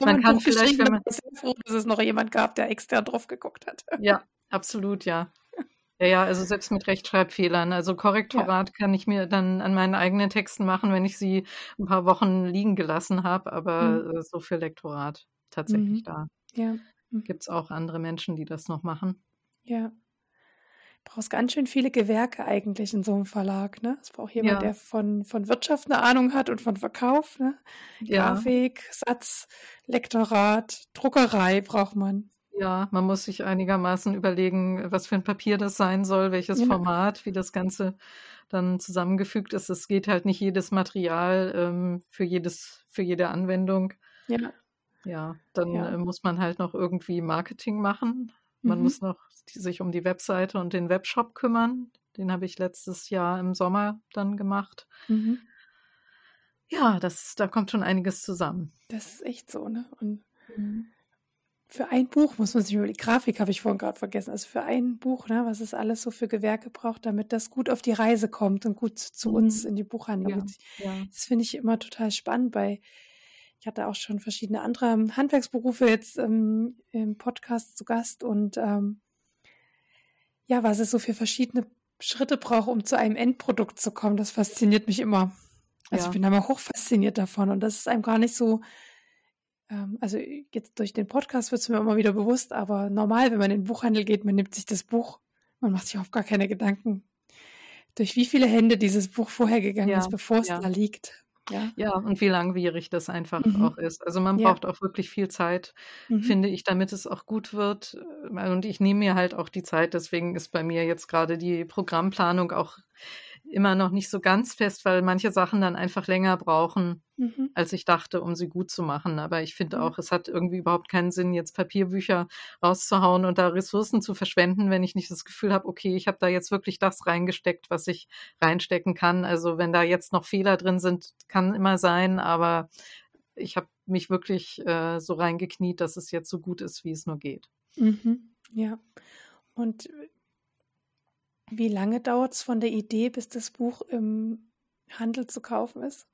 man kann Buch vielleicht, wenn man.
Ich bin froh, dass es noch jemand gab, der extern drauf geguckt hat.
Ja, absolut, ja. Ja, ja, also selbst mit Rechtschreibfehlern. Also Korrektorat ja. kann ich mir dann an meinen eigenen Texten machen, wenn ich sie ein paar Wochen liegen gelassen habe, aber mhm. so für Lektorat tatsächlich mhm. da.
Ja.
Mhm. Gibt es auch andere Menschen, die das noch machen.
Ja. Brauchst ganz schön viele Gewerke eigentlich in so einem Verlag, ne? Es braucht jemand, ja. der von, von Wirtschaft eine Ahnung hat und von Verkauf, ne? Ja. Grafik, Satz, Lektorat, Druckerei braucht man.
Ja, man muss sich einigermaßen überlegen, was für ein Papier das sein soll, welches ja. Format, wie das Ganze dann zusammengefügt ist. Es geht halt nicht jedes Material ähm, für jedes, für jede Anwendung.
Ja.
Ja, dann ja. Äh, muss man halt noch irgendwie Marketing machen. Man mhm. muss noch die, sich um die Webseite und den Webshop kümmern. Den habe ich letztes Jahr im Sommer dann gemacht. Mhm. Ja, das, da kommt schon einiges zusammen.
Das ist echt so, ne? Und mhm für ein Buch muss man sich über die Grafik habe ich vorhin gerade vergessen. Also für ein Buch, ne, was es alles so für Gewerke braucht, damit das gut auf die Reise kommt und gut zu mhm. uns in die Buchhandlung. Ja, ja. Das finde ich immer total spannend. Bei ich hatte auch schon verschiedene andere Handwerksberufe jetzt ähm, im Podcast zu Gast und ähm, ja, was es so für verschiedene Schritte braucht, um zu einem Endprodukt zu kommen, das fasziniert mich immer. Also ja. ich bin da mal hoch fasziniert davon und das ist einem gar nicht so ähm, also jetzt durch den Podcast wird es mir immer wieder bewusst, aber normal, wenn man in den Buchhandel geht, man nimmt sich das Buch, man macht sich auch gar keine Gedanken, durch wie viele Hände dieses Buch vorher gegangen ja, ist, bevor es ja. da liegt. Ja,
Ja, und wie langwierig das einfach
mhm.
auch ist. Also, man
Ja,
braucht auch wirklich viel Zeit,
mhm.
finde ich, damit es auch gut wird. Und ich nehme mir halt auch die Zeit, deswegen ist bei mir jetzt gerade die Programmplanung auch immer noch nicht so ganz fest, weil manche Sachen dann einfach länger brauchen,
Mhm.
als ich dachte, um sie gut zu machen. Aber ich finde auch, es hat irgendwie überhaupt keinen Sinn, jetzt Papierbücher rauszuhauen und da Ressourcen zu verschwenden, wenn ich nicht das Gefühl habe, okay, ich habe da jetzt wirklich das reingesteckt, was ich reinstecken kann. Also wenn da jetzt noch Fehler drin sind, kann immer sein, aber ich habe mich wirklich äh, so reingekniet, dass es jetzt so gut ist, wie es nur geht.
Mhm. Ja. Und wie lange dauert es von der Idee, bis das Buch im Handel zu kaufen ist?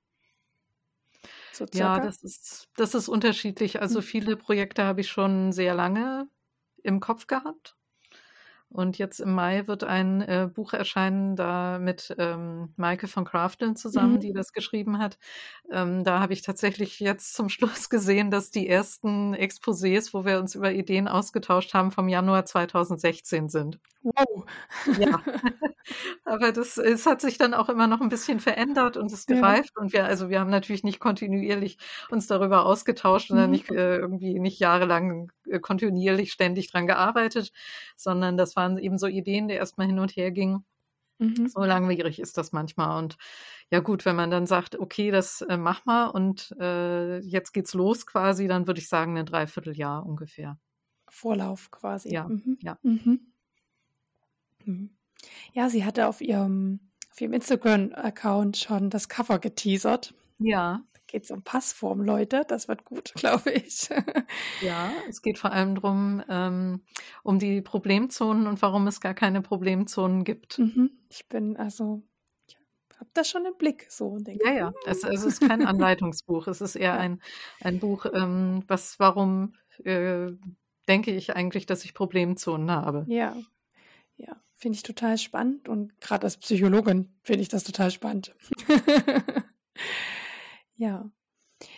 So
Ja, das ist, das ist unterschiedlich. Also
Mhm.
viele Projekte habe ich schon sehr lange im Kopf gehabt. Und jetzt im Mai wird ein äh, Buch erscheinen, da mit ähm, Maike von Krafteln zusammen,
Mhm.
die das geschrieben hat. Ähm, da habe ich tatsächlich jetzt zum Schluss gesehen, dass die ersten Exposés, wo wir uns über Ideen ausgetauscht haben, vom Januar 2016 sind.
Wow.
Ja, aber das es hat sich dann auch immer noch ein bisschen verändert und
Ja.
gereift und wir also, wir haben natürlich nicht kontinuierlich uns darüber ausgetauscht und dann
Mhm.
nicht äh, irgendwie nicht jahrelang äh, kontinuierlich ständig dran gearbeitet, sondern das waren eben so Ideen, die erst mal hin und her gingen.
Mhm.
So langwierig ist das manchmal und ja gut, wenn man dann sagt: „Okay, das, äh, mach mal und, äh, jetzt geht's los“, quasi, dann würde ich sagen 'ne Dreivierteljahr ungefähr.
Vorlauf quasi.
Ja,
Mhm.
ja.
Mhm. Mhm. Ja, sie hatte auf ihrem auf ihrem Instagram-Account schon das Cover geteasert.
Ja.
Da geht's um Passform, Leute. Das wird gut, glaube ich.
Ja, es geht vor allem drum ähm, um die Problemzonen und warum es gar keine Problemzonen gibt.
Mhm. Ich bin also ich habe das schon im Blick so und denke:
Ja, ja. Es es ist kein Anleitungsbuch. Es ist eher ein ein Buch, ähm, was warum, äh, denke ich eigentlich, dass ich Problemzonen habe.
Ja, ja, finde ich total spannend und gerade als Psychologin finde ich das total spannend. Ja.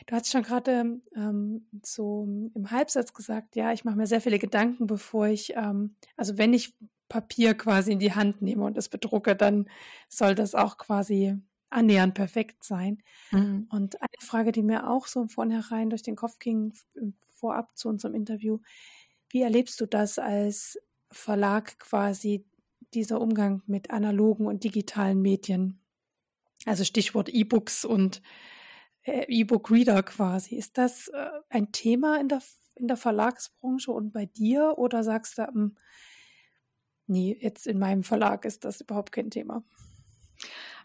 Du hast schon gerade ähm, so im Halbsatz gesagt, ja, ich mache mir sehr viele Gedanken, bevor ich, ähm, also wenn ich Papier quasi in die Hand nehme und es bedrucke, dann soll das auch quasi annähernd perfekt sein.
Mhm.
Und eine Frage, die mir auch so von vornherein durch den Kopf ging, vorab zu unserem Interview, wie erlebst du das als Verlag quasi, dieser Umgang mit analogen und digitalen Medien? Also Stichwort E-Books und E-Book-Reader quasi. Ist das äh, ein Thema in der, in der Verlagsbranche und bei dir oder sagst du, ähm, nee, jetzt in meinem Verlag ist das überhaupt kein Thema?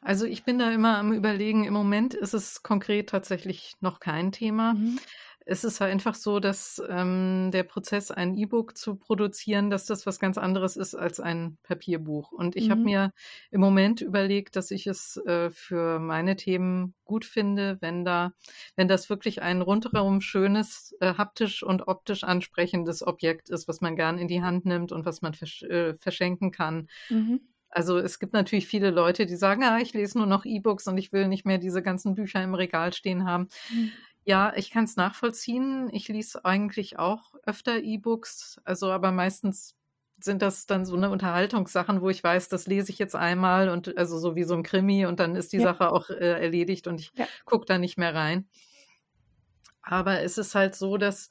Also, ich bin da immer am Überlegen. Im Moment ist es konkret tatsächlich noch kein Thema.
Mhm.
Es ist halt einfach so, dass ähm, der Prozess, ein E-Book zu produzieren, dass das was ganz anderes ist als ein Papierbuch. Und ich habe
Mhm.
mir im Moment überlegt, dass ich es äh, für meine Themen gut finde, wenn da, wenn das wirklich ein rundherum schönes, äh, haptisch und optisch ansprechendes Objekt ist, was man gern in die Hand nimmt und was man versch äh, verschenken kann.
Mhm.
Also es gibt natürlich viele Leute, die sagen, ah, ich lese nur noch E-Books und ich will nicht mehr diese ganzen Bücher im Regal stehen haben.
Mhm.
Ja, ich kann es nachvollziehen. Ich lese eigentlich auch öfter E-Books, also aber meistens sind das dann so eine Unterhaltungssachen, wo ich weiß, das lese ich jetzt einmal und also so wie so ein Krimi und dann ist die
Ja.
Sache auch äh, erledigt und ich
Ja.
gucke da nicht mehr rein. Aber es ist halt so, dass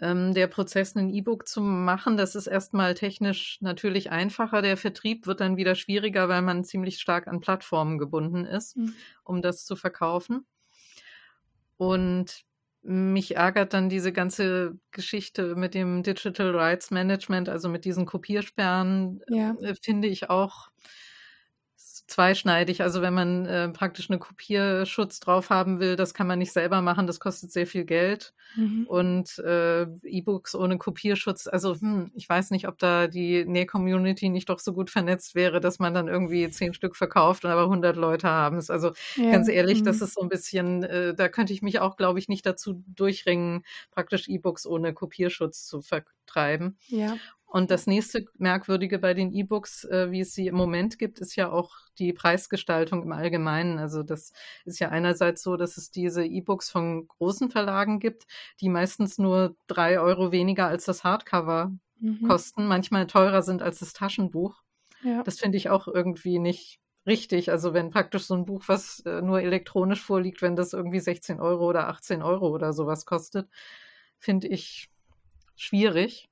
ähm, der Prozess, ein E-Book zu machen, das ist erstmal technisch natürlich einfacher. Der Vertrieb wird dann wieder schwieriger, weil man ziemlich stark an Plattformen gebunden ist,
Mhm.
um das zu verkaufen. Und mich ärgert dann diese ganze Geschichte mit dem Digital Rights Management, also mit diesen Kopiersperren,
Ja.
äh, finde ich auch zweischneidig. Also wenn man äh, praktisch eine Kopierschutz drauf haben will, das kann man nicht selber machen, das kostet sehr viel Geld.
Mhm.
Und äh, E-Books ohne Kopierschutz, also hm, ich weiß nicht, ob da die Näh-Community nicht doch so gut vernetzt wäre, dass man dann irgendwie zehn Stück verkauft und aber 100 Leute haben es. Also
Ja.
ganz ehrlich, das
Mhm.
ist so ein bisschen, äh, da könnte ich mich auch, glaube ich, nicht dazu durchringen, praktisch E-Books ohne Kopierschutz zu vertreiben.
Ja.
Und das nächste Merkwürdige bei den E-Books, äh, wie es sie im Moment gibt, ist ja auch die Preisgestaltung im Allgemeinen. Also das ist ja einerseits so, dass es diese E-Books von großen Verlagen gibt, die meistens nur drei Euro weniger als das Hardcover
Mhm.
kosten, manchmal teurer sind als das Taschenbuch.
Ja.
Das finde ich auch irgendwie nicht richtig. Also wenn praktisch so ein Buch, was äh, nur elektronisch vorliegt, wenn das irgendwie 16 Euro oder 18 Euro oder sowas kostet, finde ich schwierig.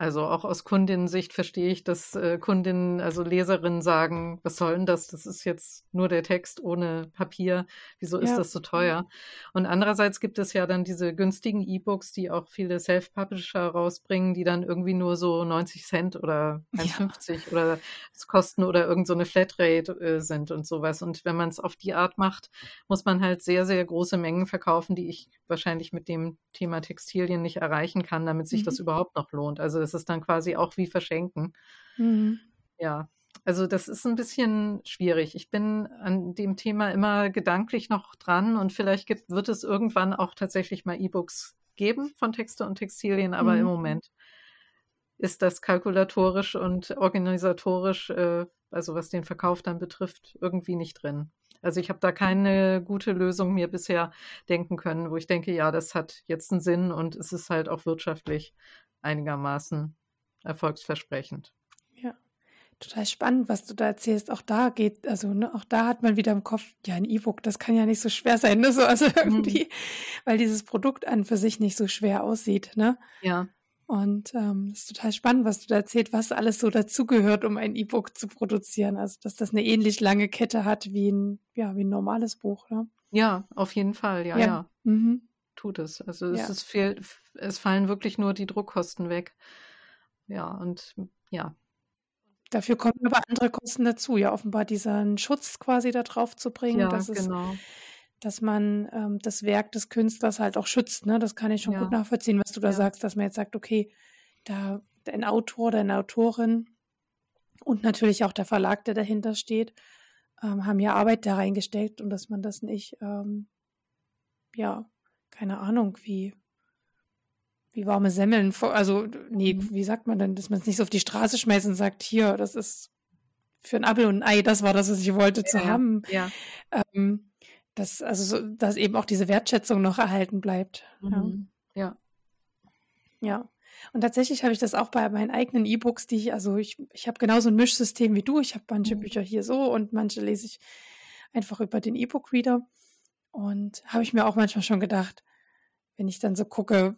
Also auch aus Kundinnensicht verstehe ich, dass äh, Kundinnen, also Leserinnen sagen, was soll denn das? Das ist jetzt nur der Text ohne Papier. Wieso ist
Ja.
das so teuer? Und andererseits gibt es ja dann diese günstigen E-Books, die auch viele Self-Publisher rausbringen, die dann irgendwie nur so 90 Cent oder 1,50 oder es kosten oder irgend so eine Flatrate äh, sind und sowas. Und wenn man es auf die Art macht, muss man halt sehr, sehr große Mengen verkaufen, die ich wahrscheinlich mit dem Thema Textilien nicht erreichen kann, damit sich
Mhm.
das überhaupt noch lohnt. Also das ist dann quasi auch wie verschenken.
Mhm.
Ja, also das ist ein bisschen schwierig. Ich bin an dem Thema immer gedanklich noch dran und vielleicht gibt, wird es irgendwann auch tatsächlich mal E-Books geben von Texte und Textilien, aber
Mhm.
im Moment ist das kalkulatorisch und organisatorisch, äh, also was den Verkauf dann betrifft, irgendwie nicht drin. Also ich habe da keine gute Lösung mir bisher denken können, wo ich denke, ja, das hat jetzt einen Sinn und es ist halt auch wirtschaftlich einigermaßen erfolgsversprechend.
Ja, total spannend, was du da erzählst. Auch da geht, also ne, auch da hat man wieder im Kopf, ja, ein E-Book, das kann ja nicht so schwer sein, ne? So, also irgendwie, weil dieses Produkt an für sich nicht so schwer aussieht, ne?
Ja,
Und ähm, ist total spannend, was du da erzählt, was alles so dazugehört, um ein E-Book zu produzieren. Also, dass das eine ähnlich lange Kette hat wie ein, ja, wie ein normales Buch, ne?
ja, auf jeden Fall, ja,
Ja.
ja,
Mhm.
Tut es. Also es
Ja.
ist viel, es fallen wirklich nur die Druckkosten weg. Ja, und ja,
Dafür kommen aber andere Kosten dazu, ja, offenbar diesen Schutz quasi da drauf zu bringen,
ja,
dass es,
genau.
dass man ähm, das Werk des Künstlers halt auch schützt, ne? Das kann ich schon gut
Ja,
nachvollziehen, was du da sagst, dass man jetzt sagt, okay, da ein Autor oder eine Autorin und natürlich auch der Verlag, der dahinter steht, ähm, haben ja Arbeit da reingesteckt und dass man das nicht, ähm, ja, keine Ahnung, wie, wie warme Semmeln, also, nee,
mhm.
wie sagt man denn, dass man es nicht so auf die Straße schmeißt und sagt, hier, das ist für ein Apfel und ein Ei, das war das, was ich wollte zu
ja,
haben.
ja,
Ähm, dass, also, so, dass eben auch diese Wertschätzung noch erhalten bleibt. Ja.
mhm. ja,
Ja. Und tatsächlich habe ich das auch bei meinen eigenen E-Books, die ich, also ich, ich habe genauso ein Mischsystem wie du. Ich habe manche
mhm.
Bücher hier so und manche lese ich einfach über den E-Book-Reader. Und habe ich mir auch manchmal schon gedacht, wenn ich dann so gucke,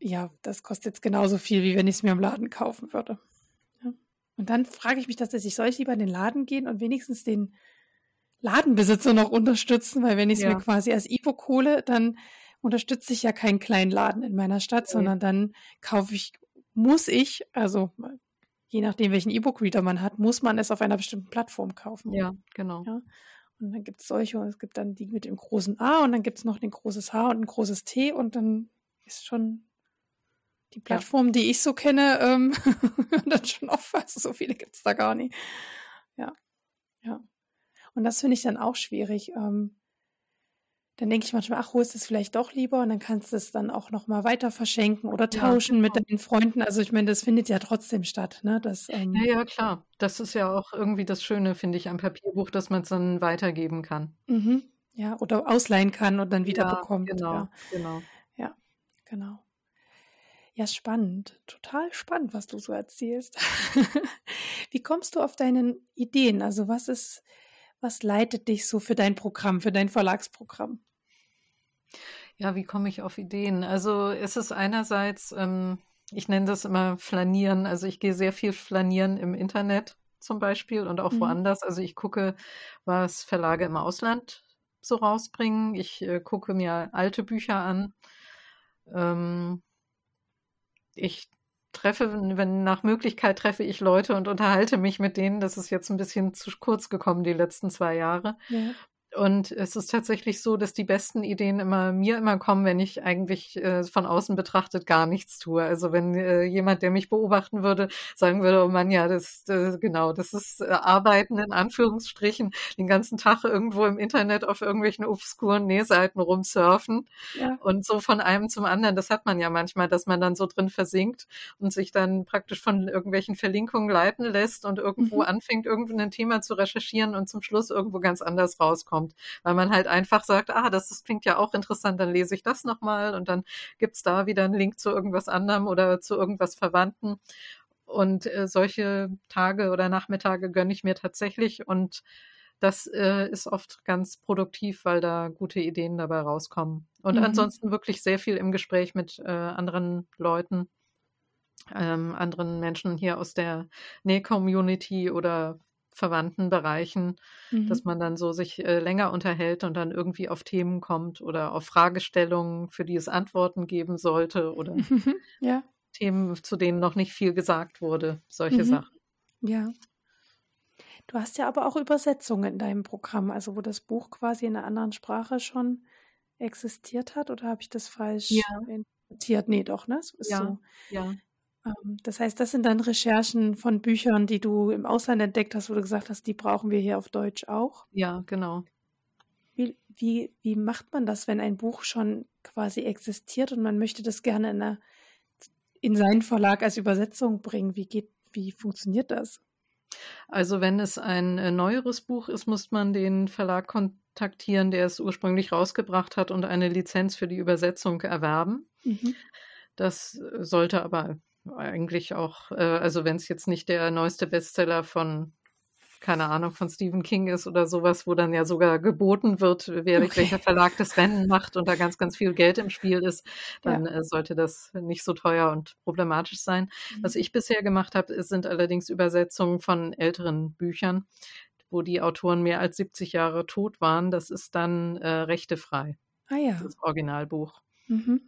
ja, das kostet jetzt genauso viel, wie wenn ich es mir im Laden kaufen würde. Ja. Und dann frage ich mich tatsächlich, soll ich lieber in den Laden gehen und wenigstens den Ladenbesitzer noch unterstützen, weil wenn ich es mir
ja,
quasi als E-Book hole, dann unterstütze ich ja keinen kleinen Laden in meiner Stadt,
nee,
sondern dann kaufe ich, muss ich, also je nachdem, welchen E-Book-Reader man hat, muss man es auf einer bestimmten Plattform kaufen.
ja, genau.
Ja. Und dann gibt es solche und es gibt dann die mit dem großen A und dann gibt es noch ein großes H und ein großes T und dann ist schon die
Ja,
Plattform, die ich so kenne, ähm, dann schon auf. Also so viele gibt es da gar nicht. Ja, ja. Und das finde ich dann auch schwierig. Ähm, dann denke ich manchmal, ach, holst es vielleicht doch lieber und dann kannst du es dann auch nochmal weiter verschenken oder
ja,
tauschen mit
genau.
deinen Freunden. Also ich meine, das findet ja trotzdem statt, ne? Das,
Ja,
ähm,
ja, klar. Das ist ja auch irgendwie das Schöne, finde ich, am Papierbuch, dass man es dann weitergeben kann.
mhm, ja, oder ausleihen kann und dann wieder
Ja,
bekommt.
genau,
Ja,
genau.
ja, genau. Ja, spannend. Total spannend, was du so erzählst. Wie kommst du auf deine Ideen? Also was ist, was leitet dich so für dein Programm, für dein Verlagsprogramm?
Ja, wie komme ich auf Ideen? Also es ist einerseits, ähm, ich nenne das immer Flanieren. Also ich gehe sehr viel flanieren im Internet zum Beispiel und auch
Mhm.
woanders. Also ich gucke, was Verlage im Ausland so rausbringen. Ich äh, gucke mir alte Bücher an. Ähm, ich treffe, wenn nach Möglichkeit treffe ich Leute und unterhalte mich mit denen. Das ist jetzt ein bisschen zu kurz gekommen die letzten zwei Jahre.
Ja.
Und es ist tatsächlich so, dass die besten Ideen immer mir immer kommen, wenn ich eigentlich äh, von außen betrachtet gar nichts tue. Also wenn äh, jemand, der mich beobachten würde, sagen würde, oh Mann, ja, das äh, genau, das ist äh, Arbeiten in Anführungsstrichen, den ganzen Tag irgendwo im Internet auf irgendwelchen obskuren Nähseiten rumsurfen
Ja.
und so von einem zum anderen. Das hat man ja manchmal, dass man dann so drin versinkt und sich dann praktisch von irgendwelchen Verlinkungen leiten lässt und irgendwo
Mhm.
anfängt, irgendein Thema zu recherchieren und zum Schluss irgendwo ganz anders rauskommt weil man halt einfach sagt, ah, das, das klingt ja auch interessant, dann lese ich das nochmal und dann gibt's da wieder einen Link zu irgendwas anderem oder zu irgendwas Verwandten. Und äh, solche Tage oder Nachmittage gönne ich mir tatsächlich und das äh, ist oft ganz produktiv, weil da gute Ideen dabei rauskommen. Und
Mhm.
ansonsten wirklich sehr viel im Gespräch mit äh, anderen Leuten, ähm, anderen Menschen hier aus der Näh-Community oder verwandten Bereichen, dass
Mhm.
man dann so sich äh, länger unterhält und dann irgendwie auf Themen kommt oder auf Fragestellungen, für die es Antworten geben sollte oder
Ja.
Themen, zu denen noch nicht viel gesagt wurde, solche
Mhm.
Sachen.
Ja. Du hast ja aber auch Übersetzungen in deinem Programm, also wo das Buch quasi in einer anderen Sprache schon existiert hat, oder habe ich das falsch
Ja.
interpretiert? Nee, doch, ne?
Ja,
so.
ja.
Ähm, das heißt, das sind dann Recherchen von Büchern, die du im Ausland entdeckt hast, wo du gesagt hast, die brauchen wir hier auf Deutsch auch.
Ja, genau.
Wie, wie, wie macht man das, wenn ein Buch schon quasi existiert und man möchte das gerne in, einer, in seinen Verlag als Übersetzung bringen? Wie geht, wie funktioniert das?
Also wenn es ein äh, neueres Buch ist, muss man den Verlag kontaktieren, der es ursprünglich rausgebracht hat und eine Lizenz für die Übersetzung erwerben.
Mhm.
Das sollte aber eigentlich auch, äh, also wenn es jetzt nicht der neueste Bestseller von, keine Ahnung, von Stephen King ist oder sowas, wo dann ja sogar geboten wird, wer
Okay.
welcher Verlag das Rennen macht und da ganz, ganz viel Geld im Spiel ist,
Ja.
dann äh, sollte das nicht so teuer und problematisch sein. Was
Mhm.
ich bisher gemacht habe, sind allerdings Übersetzungen von älteren Büchern, wo die Autoren mehr als 70 Jahre tot waren. Das ist dann äh, rechtefrei,
Ah ja.
das Originalbuch.
Mhm.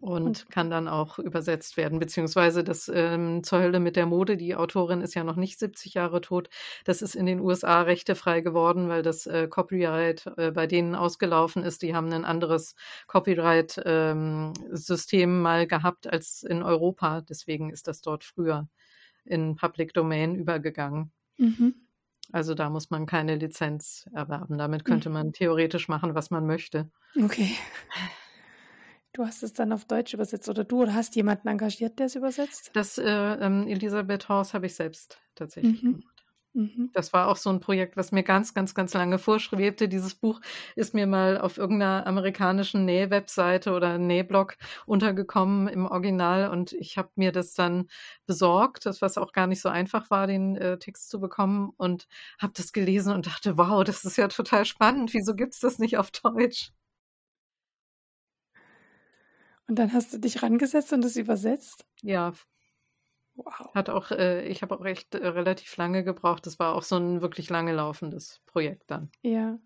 Und kann dann auch übersetzt werden, beziehungsweise das ähm, zur Hölle mit der Mode. Die Autorin ist ja noch nicht 70 Jahre tot. Das ist in den USA rechtefrei geworden, weil das äh, Copyright äh, bei denen ausgelaufen ist. Die haben ein anderes Copyright-System mal gehabt als in Europa. Deswegen ist das dort früher in Public Domain übergegangen.
mhm.
Also da muss man keine Lizenz erwerben. Damit könnte
Mhm.
man theoretisch machen, was man möchte.
Okay. Du hast es dann auf Deutsch übersetzt oder du oder hast jemanden engagiert, der es übersetzt?
Das äh, ähm, Elisabeth Horst habe ich selbst tatsächlich
Mhm.
gemacht.
Mhm.
Das war auch so ein Projekt, was mir ganz, ganz, ganz lange vorschwebte. Dieses Buch ist mir mal auf irgendeiner amerikanischen Näh-Webseite oder Nähblog untergekommen im Original und ich habe mir das dann besorgt, das was auch gar nicht so einfach war, den äh, Text zu bekommen und habe das gelesen und dachte, wow, das ist ja total spannend. Wieso gibt's das nicht auf Deutsch?
Und dann hast du dich rangesetzt und es übersetzt?
Ja,
Wow.
hat auch, äh, ich habe auch echt äh, relativ lange gebraucht. Das war auch so ein wirklich lange laufendes Projekt dann.
Ja.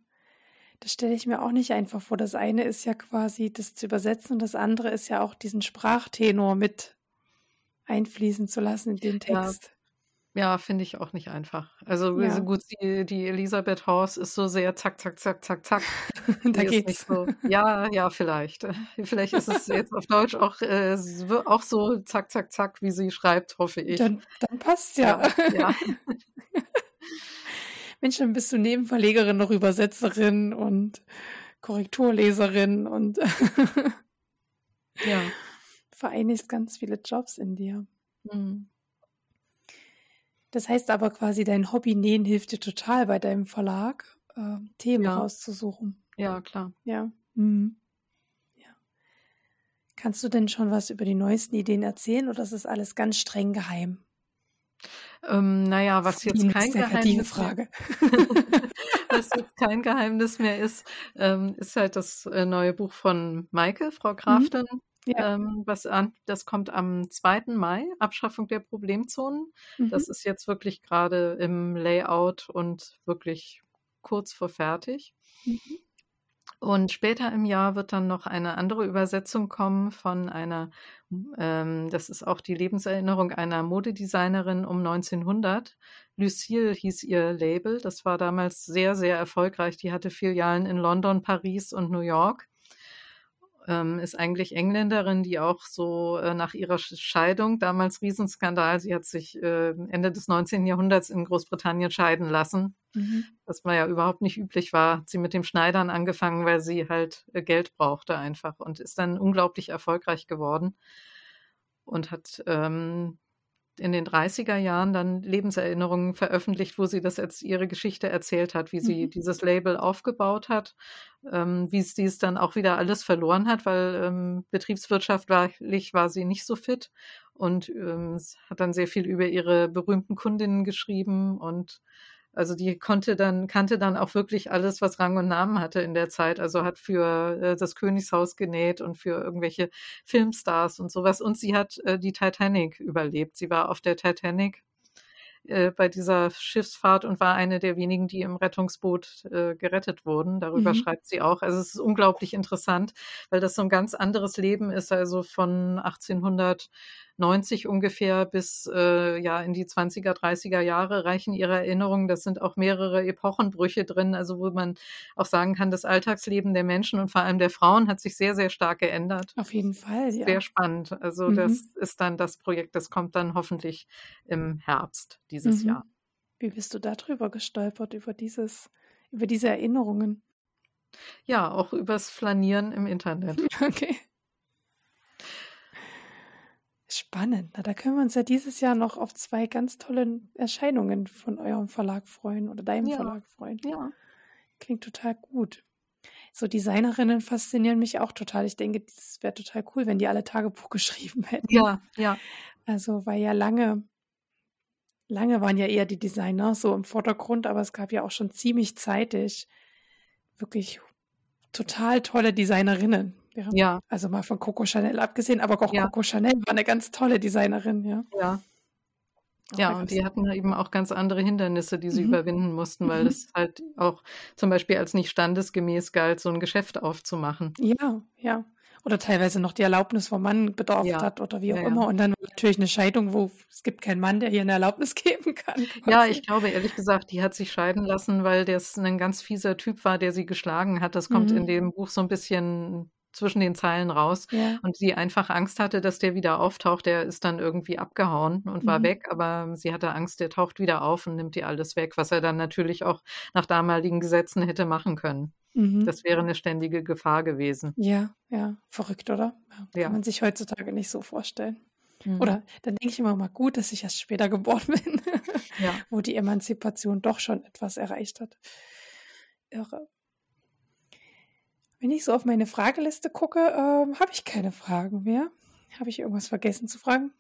Das stelle ich mir auch nicht einfach vor. Das eine ist ja quasi das zu übersetzen und das andere ist ja auch diesen Sprachtenor mit einfließen zu lassen in den Text.
Ja, finde ich auch nicht einfach. Also
Ja.
so gut, die, die Elisabeth Horst ist so sehr zack, zack, zack, zack, zack.
Da
Die nicht
geht's.
so, ja, ja, vielleicht. Vielleicht ist es jetzt auf Deutsch auch, äh, auch so zack, zack, zack, wie sie schreibt, hoffe ich.
Dann, dann passt's ja.
Ja, ja,
Mensch, dann bist du neben Verlegerin noch Übersetzerin und Korrekturleserin und
ja.
vereinigst ganz viele Jobs in dir.
Hm.
Das heißt aber quasi, dein Hobby Nähen hilft dir total bei deinem Verlag, äh, Themen
Ja,
rauszusuchen.
ja, klar.
Ja. Mhm. ja. Kannst du denn schon was über die neuesten Ideen erzählen oder ist das alles ganz streng geheim?
Ähm, naja, was
Die
jetzt kein Geheimnis mehr,
Frage.
was jetzt kein Geheimnis mehr ist, ähm, ist halt das äh, neue Buch von Maike, Frau
Mhm. Ja.
ähm, was an, das kommt am 2. Mai, Abschaffung der Problemzonen. Das
Mhm.
ist jetzt wirklich gerade im Layout und wirklich kurz vor fertig.
Mhm.
Und später im Jahr wird dann noch eine andere Übersetzung kommen von einer, ähm, das ist auch die Lebenserinnerung einer Modedesignerin um 1900. Lucille hieß ihr Label. Das war damals sehr, sehr erfolgreich. Die hatte Filialen in London, Paris und New York. Ähm, ist eigentlich Engländerin, die auch so äh, nach ihrer Sch- Scheidung, damals Riesenskandal, sie hat sich äh, Ende des 19. Jahrhunderts in Großbritannien scheiden lassen
Mhm.
was mal ja überhaupt nicht üblich war, hat sie mit dem Schneidern angefangen, weil sie halt äh, Geld brauchte einfach und ist dann unglaublich erfolgreich geworden und hat ähm, in den 30er Jahren dann Lebenserinnerungen veröffentlicht, wo sie das als ihre Geschichte erzählt hat, wie sie mhm. dieses Label aufgebaut hat, ähm, wie sie es dann auch wieder alles verloren hat, weil ähm, betriebswirtschaftlich war sie nicht so fit und ähm, hat dann sehr viel über ihre berühmten Kundinnen geschrieben und also die konnte dann, kannte dann auch wirklich alles, was Rang und Namen hatte in der Zeit. Also hat für äh, das Königshaus genäht und für irgendwelche Filmstars und sowas. Und sie hat äh, die Titanic überlebt. Sie war auf der Titanic äh, bei dieser Schiffsfahrt und war eine der wenigen, die im Rettungsboot äh, gerettet wurden. Darüber mhm. schreibt sie auch. Also es ist unglaublich interessant, weil das so ein ganz anderes Leben ist, also von 1890 ungefähr bis äh, ja in die 20er, 30er Jahre reichen ihre Erinnerungen. Das sind auch mehrere Epochenbrüche drin, also wo man auch sagen kann, das Alltagsleben der Menschen und vor allem der Frauen hat sich sehr, sehr stark geändert.
Auf jeden Fall,
ja. Sehr spannend. Also mhm. das ist dann das Projekt, das kommt dann hoffentlich im Herbst dieses mhm. Jahr.
Wie bist du darüber gestolpert, über dieses, über diese Erinnerungen?
Ja, auch übers Flanieren im Internet.
Okay. Spannend. Na, da können wir uns ja dieses Jahr noch auf zwei ganz tolle Erscheinungen von eurem Verlag freuen oder deinem ja. Verlag freuen.
Ja.
Klingt total gut. So Designerinnen faszinieren mich auch total. Ich denke, es wäre total cool, wenn die alle Tagebuch geschrieben hätten.
Ja, ja.
Also, weil ja lange lange waren ja eher die Designer so im Vordergrund, aber es gab ja auch schon ziemlich zeitig wirklich total tolle Designerinnen.
Ja.
Also mal von Coco Chanel abgesehen, aber auch ja. Coco Chanel war eine ganz tolle Designerin, ja.
Ja. ja, und die hatten eben auch ganz andere Hindernisse, die sie mhm. überwinden mussten, weil mhm. es halt auch zum Beispiel als nicht standesgemäß galt, so ein Geschäft aufzumachen.
Ja, ja oder teilweise noch die Erlaubnis vom Mann bedarf ja. hat oder wie auch ja, immer. Und dann natürlich eine Scheidung, wo es gibt keinen Mann, der hier eine Erlaubnis geben kann.
Quasi. Ja, ich glaube ehrlich gesagt, die hat sich scheiden lassen, weil das ein ganz fieser Typ war, der sie geschlagen hat. Das kommt mhm. in dem Buch so ein bisschen zwischen den Zeilen raus ja. und sie einfach Angst hatte, dass der wieder auftaucht. Der ist dann irgendwie abgehauen und war mhm. weg, aber sie hatte Angst, der taucht wieder auf und nimmt ihr alles weg, was er dann natürlich auch nach damaligen Gesetzen hätte machen können. Mhm. Das wäre eine ständige Gefahr gewesen.
Ja, ja, verrückt, oder? Ja, kann man sich heutzutage nicht so vorstellen. Mhm. Oder dann denke ich immer mal gut, dass ich erst später geboren bin, ja. wo die Emanzipation doch schon etwas erreicht hat. Irre. Wenn ich so auf meine Frageliste gucke, ähm, habe ich keine Fragen mehr. Habe ich irgendwas vergessen zu fragen?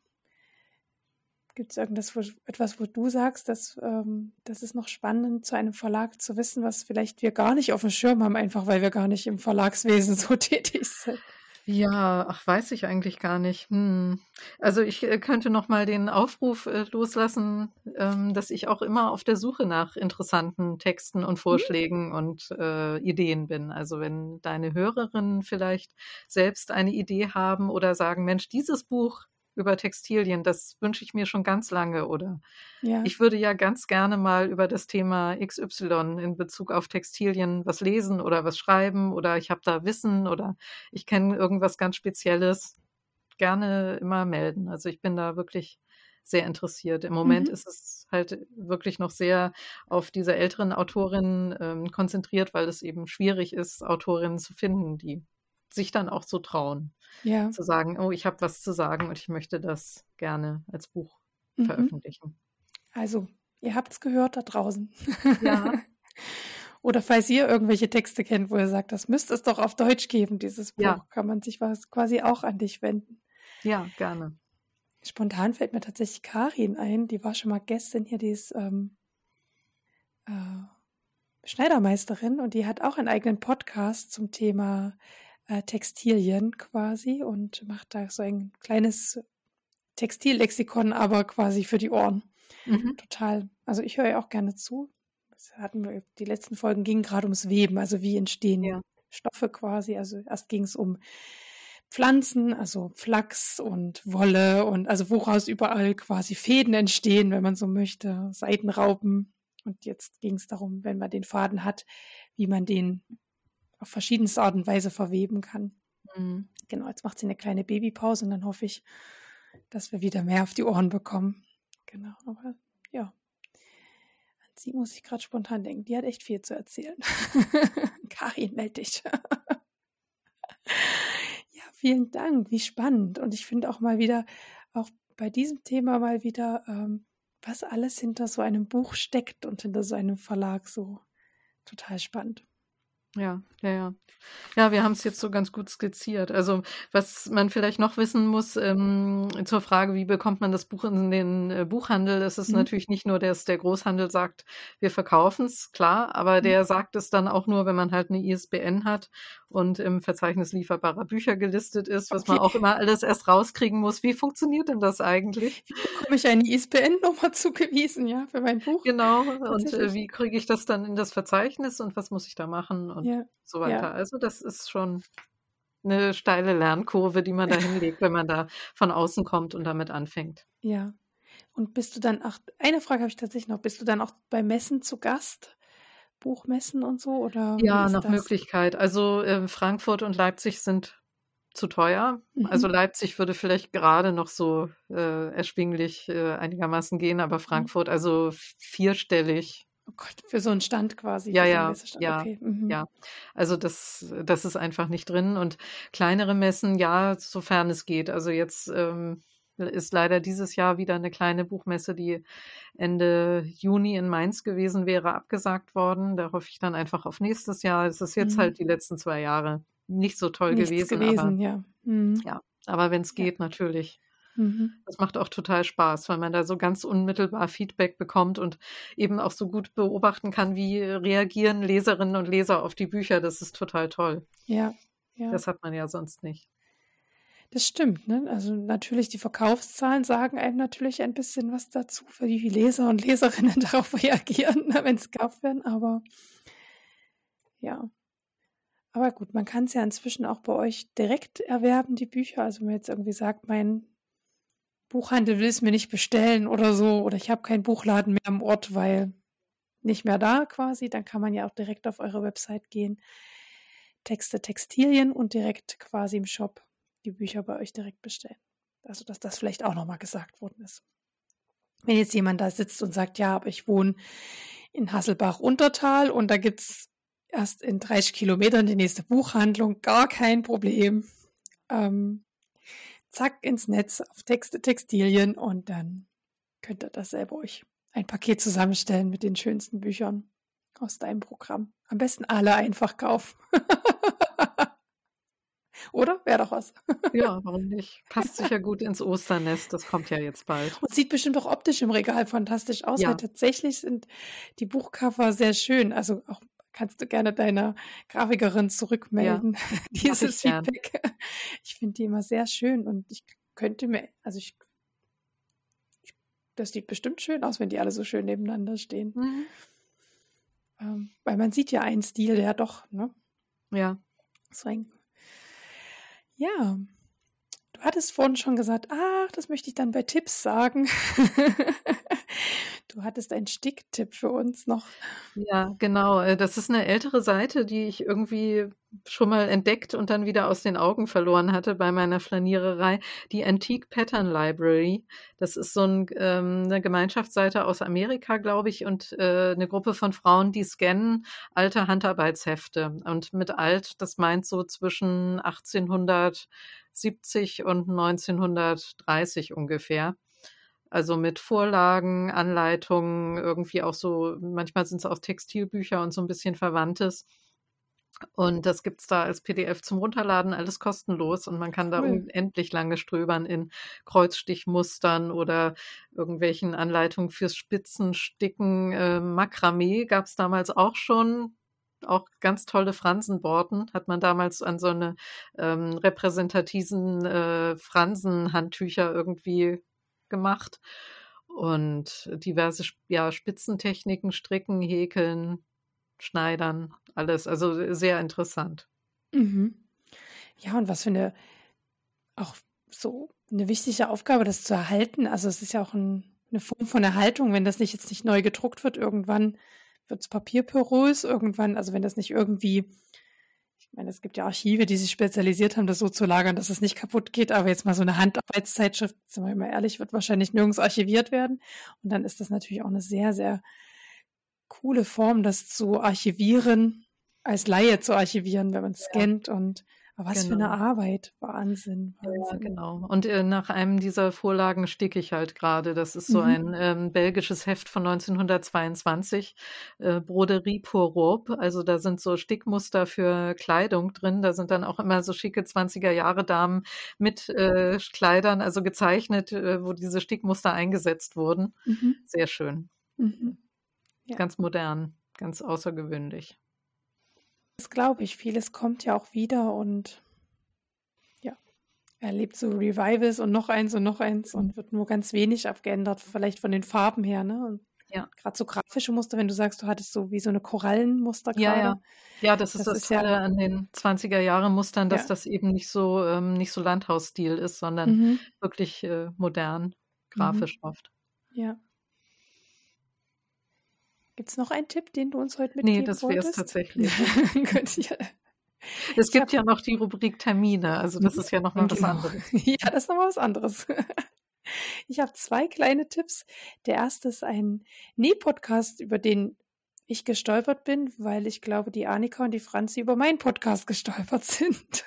Gibt es irgendwas, wo, etwas, wo du sagst, dass ähm, das ist noch spannend, zu einem Verlag zu wissen, was vielleicht wir gar nicht auf dem Schirm haben, einfach weil wir gar nicht im Verlagswesen so tätig sind?
Ja, ach, weiß ich eigentlich gar nicht. Hm. Also ich äh, könnte noch mal den Aufruf äh, loslassen, ähm, dass ich auch immer auf der Suche nach interessanten Texten und mhm. Vorschlägen und äh, Ideen bin. Also wenn deine Hörerinnen vielleicht selbst eine Idee haben oder sagen, Mensch, dieses Buch über Textilien. Das wünsche ich mir schon ganz lange, oder? Ja. Ich würde ja ganz gerne mal über das Thema XY in Bezug auf Textilien was lesen oder was schreiben oder ich habe da Wissen oder ich kenne irgendwas ganz Spezielles. Gerne immer melden. Also ich bin da wirklich sehr interessiert. Im Moment mhm. ist es halt wirklich noch sehr auf diese älteren Autorinnen ähm, konzentriert, weil es eben schwierig ist, Autorinnen zu finden, die sich dann auch zu trauen. Ja. Zu sagen, oh, ich habe was zu sagen und ich möchte das gerne als Buch mhm. veröffentlichen.
Also, ihr habt es gehört da draußen. Ja. Oder falls ihr irgendwelche Texte kennt, wo ihr sagt, das müsste es doch auf Deutsch geben, dieses Buch, ja. kann man sich was quasi auch an dich wenden.
Ja, gerne.
Spontan fällt mir tatsächlich Karin ein, die war schon mal Gästin hier, die ist ähm, äh, Schneidermeisterin und die hat auch einen eigenen Podcast zum Thema äh, Textilien quasi und macht da so ein kleines Textillexikon, aber quasi für die Ohren. Mhm. Total. Also ich höre ja auch gerne zu. Das hatten wir, die letzten Folgen gingen gerade ums Weben, also wie entstehen ja. Stoffe quasi. Also erst ging es um Pflanzen, also Flachs und Wolle und also woraus überall quasi Fäden entstehen, wenn man so möchte, Seitenraupen. Und jetzt ging es darum, wenn man den Faden hat, wie man den auf verschiedenste Art und Weise verweben kann. Mhm. Genau, jetzt macht sie eine kleine Babypause und dann hoffe ich, dass wir wieder mehr auf die Ohren bekommen. Genau, aber ja. An sie muss ich gerade spontan denken. Die hat echt viel zu erzählen. Karin, melde dich. ja, vielen Dank. Wie spannend. Und ich finde auch mal wieder, auch bei diesem Thema mal wieder, ähm, was alles hinter so einem Buch steckt und hinter so einem Verlag so total spannend.
Ja, ja, ja. Ja, wir haben es jetzt so ganz gut skizziert. Also, was man vielleicht noch wissen muss, ähm, zur Frage, wie bekommt man das Buch in den äh, Buchhandel, ist es
Mhm.
natürlich nicht nur, dass der Großhandel sagt, wir verkaufen es, klar, aber
Mhm.
der sagt es dann auch nur, wenn man halt eine ISBN hat und im Verzeichnis lieferbarer Bücher gelistet ist, was man
Okay.
auch immer alles erst rauskriegen muss. Wie funktioniert denn das eigentlich?
Wie bekomme ich eine ISBN-Nummer zugewiesen, ja, für mein Buch?
Genau, und äh, wie kriege ich das dann in das Verzeichnis und was muss ich da machen und
Ja,
so weiter.
ja.
Also das ist schon eine steile Lernkurve, die man da hinlegt, wenn man da von außen kommt und damit anfängt.
Ja. Und bist du dann auch, eine Frage habe ich tatsächlich noch, bist du dann auch bei Messen zu Gast? Buchmessen und so? Oder
Ja, nach
das?
Möglichkeit. Also äh, Frankfurt und Leipzig sind zu teuer. Also
Mhm.
Leipzig würde vielleicht gerade noch so äh, erschwinglich äh, einigermaßen gehen, aber
Mhm.
Frankfurt also vierstellig.
Oh Gott, für so einen Stand quasi,
Ja, ja,
Messestand.
ja,
Okay. Mhm.
ja. Also das, das ist einfach nicht drin. Und kleinere Messen, ja, sofern es geht. Also jetzt ähm, ist leider dieses Jahr wieder eine kleine Buchmesse, die Ende Juni in Mainz gewesen wäre, abgesagt worden. Da hoffe ich dann einfach auf nächstes Jahr. Es ist jetzt
Mhm.
halt die letzten zwei Jahre nicht so toll
Nichts
gewesen,
gewesen,
aber
ja. Mhm.
ja, aber wenn es
Ja.
geht, natürlich.
Mhm.
Das macht auch total Spaß, weil man da so ganz unmittelbar Feedback bekommt und eben auch so gut beobachten kann, wie reagieren Leserinnen und Leser auf die Bücher. Das ist total toll.
Ja, ja.
Das hat man ja sonst nicht.
Das stimmt, ne? Also natürlich, die Verkaufszahlen sagen einem natürlich ein bisschen was dazu, wie viele Leser und Leserinnen darauf reagieren, ne, wenn es gekauft werden, aber ja. Aber gut, man kann es ja inzwischen auch bei euch direkt erwerben, die Bücher. Also wenn man jetzt irgendwie sagt, mein Buchhandel will es mir nicht bestellen oder so, oder ich habe keinen Buchladen mehr am Ort, weil nicht mehr da quasi, dann kann man ja auch direkt auf eure Website gehen. Texte, Textilien und direkt quasi im Shop die Bücher bei euch direkt bestellen. Also, dass das vielleicht auch nochmal gesagt worden ist. Wenn jetzt jemand da sitzt und sagt, ja, aber ich wohne in Hasselbach-Untertal und da gibt es erst in 30 Kilometern die nächste Buchhandlung, gar kein Problem. Ähm, zack, ins Netz auf Texte, Textilien und dann könnt ihr das selber euch ein Paket zusammenstellen mit den schönsten Büchern aus deinem Programm. Am besten alle einfach kaufen. Oder? Wäre doch was.
Ja, warum nicht? Passt sicher gut ins Osternest. Das kommt ja jetzt bald.
Und sieht bestimmt auch optisch im Regal fantastisch aus, weil
Ja.
tatsächlich sind die Buchcover sehr schön. Also auch kannst du gerne deiner Grafikerin
Ja,
zurückmelden,
mache
dieses
ich gern.
Feedback. Ich finde die immer sehr schön und ich könnte mir, also ich, ich das sieht bestimmt schön aus, wenn die alle so schön nebeneinander stehen.
Mhm.
Ähm, weil man sieht ja einen Stil, der doch, ne?
Ja.
So ein, ja. Du hattest vorhin schon gesagt, ach, das möchte ich dann bei Tipps sagen. Du hattest einen Sticktipp für uns noch.
Ja, genau. Äh, Das ist eine ältere Seite, die ich irgendwie schon mal entdeckt und dann wieder aus den Augen verloren hatte bei meiner Flaniererei. Die Antique Pattern Library. Das ist so ein, ähm, eine Gemeinschaftsseite aus Amerika, glaube ich, und äh, eine Gruppe von Frauen, die scannen alte Handarbeitshefte. Und mit alt, das meint so zwischen 1870 und 1930 ungefähr. Also mit Vorlagen, Anleitungen, irgendwie auch so, manchmal sind es auch Textilbücher und so ein bisschen Verwandtes. Und das gibt's da als PDF zum Runterladen, alles kostenlos. Und man kann da
Cool.
unendlich lange stöbern in Kreuzstichmustern oder irgendwelchen Anleitungen fürs Spitzensticken. Äh, Makramee gab's damals auch schon. Auch ganz tolle Fransenborten hat man damals an so eine ähm, repräsentativen äh, Fransenhandtücher irgendwie gemacht. Und diverse ja, Spitzentechniken, Stricken, Häkeln, Schneidern, alles. Also sehr interessant.
Mhm. Ja, und was für eine, auch so eine wichtige Aufgabe, das zu erhalten. Also es ist ja auch ein, eine Form von Erhaltung, wenn das nicht jetzt nicht neu gedruckt wird, irgendwann wird es papierporös, irgendwann, also wenn das nicht irgendwie, ich meine, es gibt ja Archive, die sich spezialisiert haben, das so zu lagern, dass es nicht kaputt geht, aber jetzt mal so eine Handarbeitszeitschrift, sind wir mal ehrlich, wird wahrscheinlich nirgends archiviert werden. Und dann ist das natürlich auch eine sehr, sehr coole Form, das zu archivieren, als Laie zu archivieren, wenn man es
Ja.
scannt und Aber was genau. für eine genau. Arbeit. Wahnsinn. Wahnsinn.
Ja, genau. Und äh, nach einem dieser Vorlagen sticke ich halt gerade. Das ist so mhm. ein ähm, belgisches Heft von 1922, äh, Broderie pour Robe. Also da sind so Stickmuster für Kleidung drin. Da sind dann auch immer so schicke 20er Jahre Damen mit äh, Kleidern, also gezeichnet, äh, wo diese Stickmuster eingesetzt wurden. Mhm. Sehr schön. Mhm. Ja. Ganz modern, ganz außergewöhnlich.
Das glaube ich. Vieles kommt ja auch wieder und ja, erlebt so Revivals und noch eins und noch eins und wird nur ganz wenig abgeändert, vielleicht von den Farben her, ne? Und ja. Gerade so grafische Muster, wenn du sagst, du hattest so wie so eine Korallenmuster
gerade. Ja, ja. Ja, das ist das, das ist ja, an den 20er Jahre Mustern, dass ja. das eben nicht so ähm, nicht so Landhausstil ist, sondern mhm. wirklich äh, modern, grafisch mhm. oft.
Ja. Gibt es noch einen Tipp, den du uns heute mitgeben Nee,
das wäre es tatsächlich. es gibt ja noch die Rubrik Termine, also das ist ja nochmal was genau. anderes.
Ja, das ist nochmal was anderes. Ich habe zwei kleine Tipps. Der erste ist ein Näh-Podcast, über den ich gestolpert bin, weil ich glaube, die Annika und die Franzi über meinen Podcast gestolpert sind.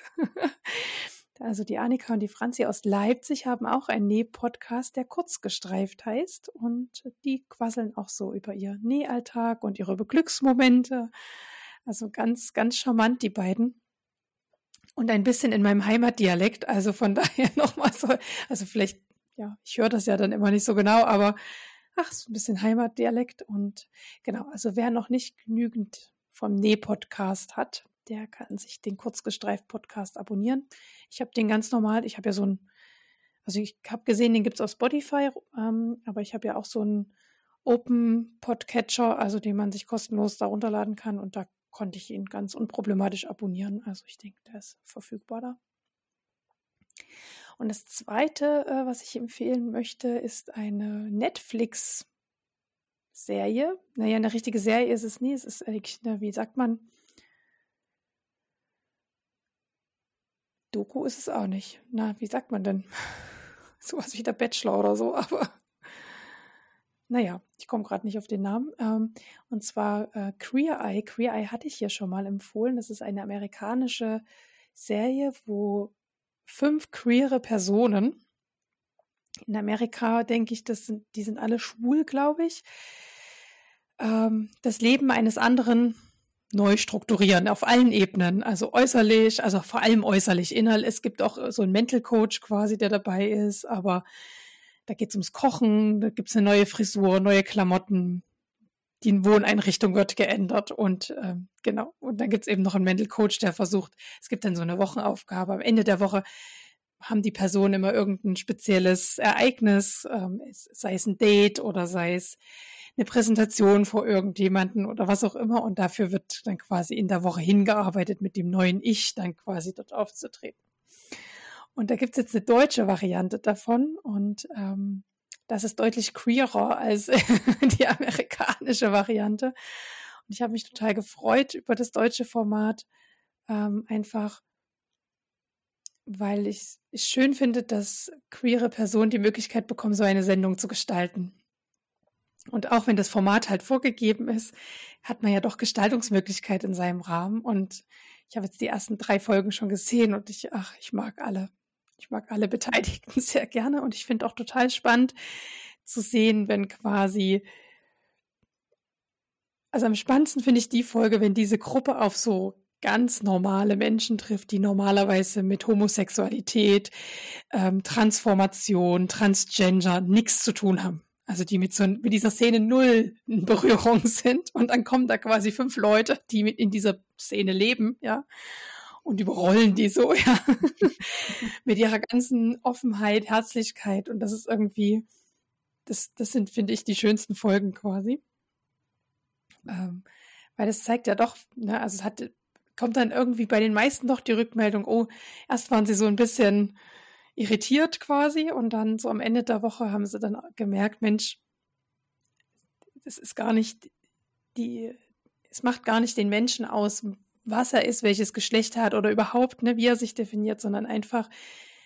Also die Annika und die Franzi aus Leipzig haben auch einen Näh-Podcast, der kurzgestreift heißt. Und die quasseln auch so über ihr Nähalltag und ihre Glücksmomente. Also ganz, ganz charmant, die beiden. Und ein bisschen in meinem Heimatdialekt. Also von daher nochmal so, also vielleicht, ja, ich höre das ja dann immer nicht so genau, aber ach, so ein bisschen Heimatdialekt. Und genau, also wer noch nicht genügend vom Näh-Podcast hat, der kann sich den Kurzgestreift-Podcast abonnieren. Ich habe den ganz normal, ich habe ja so ein, also ich habe gesehen, den gibt es auf Spotify, ähm, aber ich habe ja auch so einen Open Podcatcher, also den man sich kostenlos da runterladen kann und da konnte ich ihn ganz unproblematisch abonnieren. Also ich denke, der ist verfügbar da. Und das Zweite, äh, was ich empfehlen möchte, ist eine Netflix-Serie. Naja, eine richtige Serie ist es nie. Es ist eine, wie sagt man, Doku ist es auch nicht. Na, wie sagt man denn? Sowas wie der Bachelor oder so, aber naja, ich komme gerade nicht auf den Namen. Ähm, und zwar äh, Queer Eye. Queer Eye hatte ich hier schon mal empfohlen. Das ist eine amerikanische Serie, wo fünf queere Personen in Amerika, denke ich, das sind, die sind alle schwul, glaube ich, ähm, das Leben eines anderen neu strukturieren auf allen Ebenen, also äußerlich, also vor allem äußerlich, innerlich. Es gibt auch so einen Mental Coach quasi, der dabei ist, aber da geht es ums Kochen, da gibt es eine neue Frisur, neue Klamotten, die Wohneinrichtung wird geändert und ähm, genau. Und dann gibt es eben noch einen Mental Coach, der versucht, es gibt dann so eine Wochenaufgabe. Am Ende der Woche haben die Personen immer irgendein spezielles Ereignis, ähm, sei es ein Date oder sei es eine Präsentation vor irgendjemanden oder was auch immer. Und dafür wird dann quasi in der Woche hingearbeitet, mit dem neuen Ich dann quasi dort aufzutreten. Und da gibt es jetzt eine deutsche Variante davon und ähm, das ist deutlich queerer als die amerikanische Variante. Und ich habe mich total gefreut über das deutsche Format, ähm, einfach weil ich es schön finde, dass queere Personen die Möglichkeit bekommen, so eine Sendung zu gestalten. Und auch wenn das Format halt vorgegeben ist, hat man ja doch Gestaltungsmöglichkeit in seinem Rahmen. Und ich habe jetzt die ersten drei Folgen schon gesehen und ich, ach, ich mag alle. Ich mag alle Beteiligten sehr gerne und ich finde auch total spannend zu sehen, wenn quasi, also am spannendsten finde ich die Folge, wenn diese Gruppe auf so ganz normale Menschen trifft, die normalerweise mit Homosexualität, ähm, Transformation, Transgender nichts zu tun haben. Also die mit so mit dieser Szene null in Berührung sind. Und dann kommen da quasi fünf Leute, die mit in dieser Szene leben, ja, und überrollen die so, ja, mit ihrer ganzen Offenheit, Herzlichkeit. Und das ist irgendwie, das, das sind, finde ich, die schönsten Folgen quasi. Ähm, weil das zeigt ja doch, ne, also es hat, kommt dann irgendwie bei den meisten doch die Rückmeldung, oh, erst waren sie so ein bisschen irritiert quasi und dann so am Ende der Woche haben sie dann gemerkt, Mensch, das ist gar nicht die, es macht gar nicht den Menschen aus, was er ist, welches Geschlecht er hat oder überhaupt, ne, wie er sich definiert, sondern einfach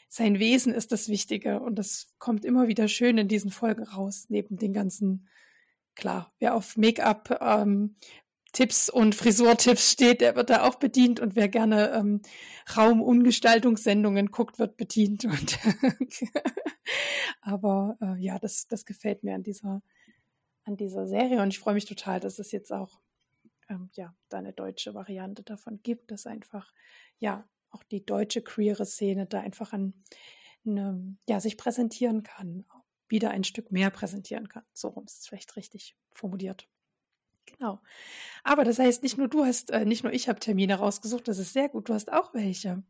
sein Wesen ist das Wichtige und das kommt immer wieder schön in diesen Folgen raus, neben den ganzen, klar, wer auf Make-up, ähm, Tipps und Frisurtipps steht, der wird da auch bedient und wer gerne ähm, Raumumgestaltungssendungen guckt, wird bedient. Und Aber äh, ja, das, das gefällt mir an dieser, an dieser Serie und ich freue mich total, dass es jetzt auch ähm, ja, da eine deutsche Variante davon gibt, dass einfach ja auch die deutsche queere Szene da einfach an, eine, ja, sich präsentieren kann, wieder ein Stück mehr präsentieren kann. So rum ist es vielleicht richtig formuliert. Genau. Aber das heißt, nicht nur du hast, äh, nicht nur ich habe Termine rausgesucht, das ist sehr gut, du hast auch welche.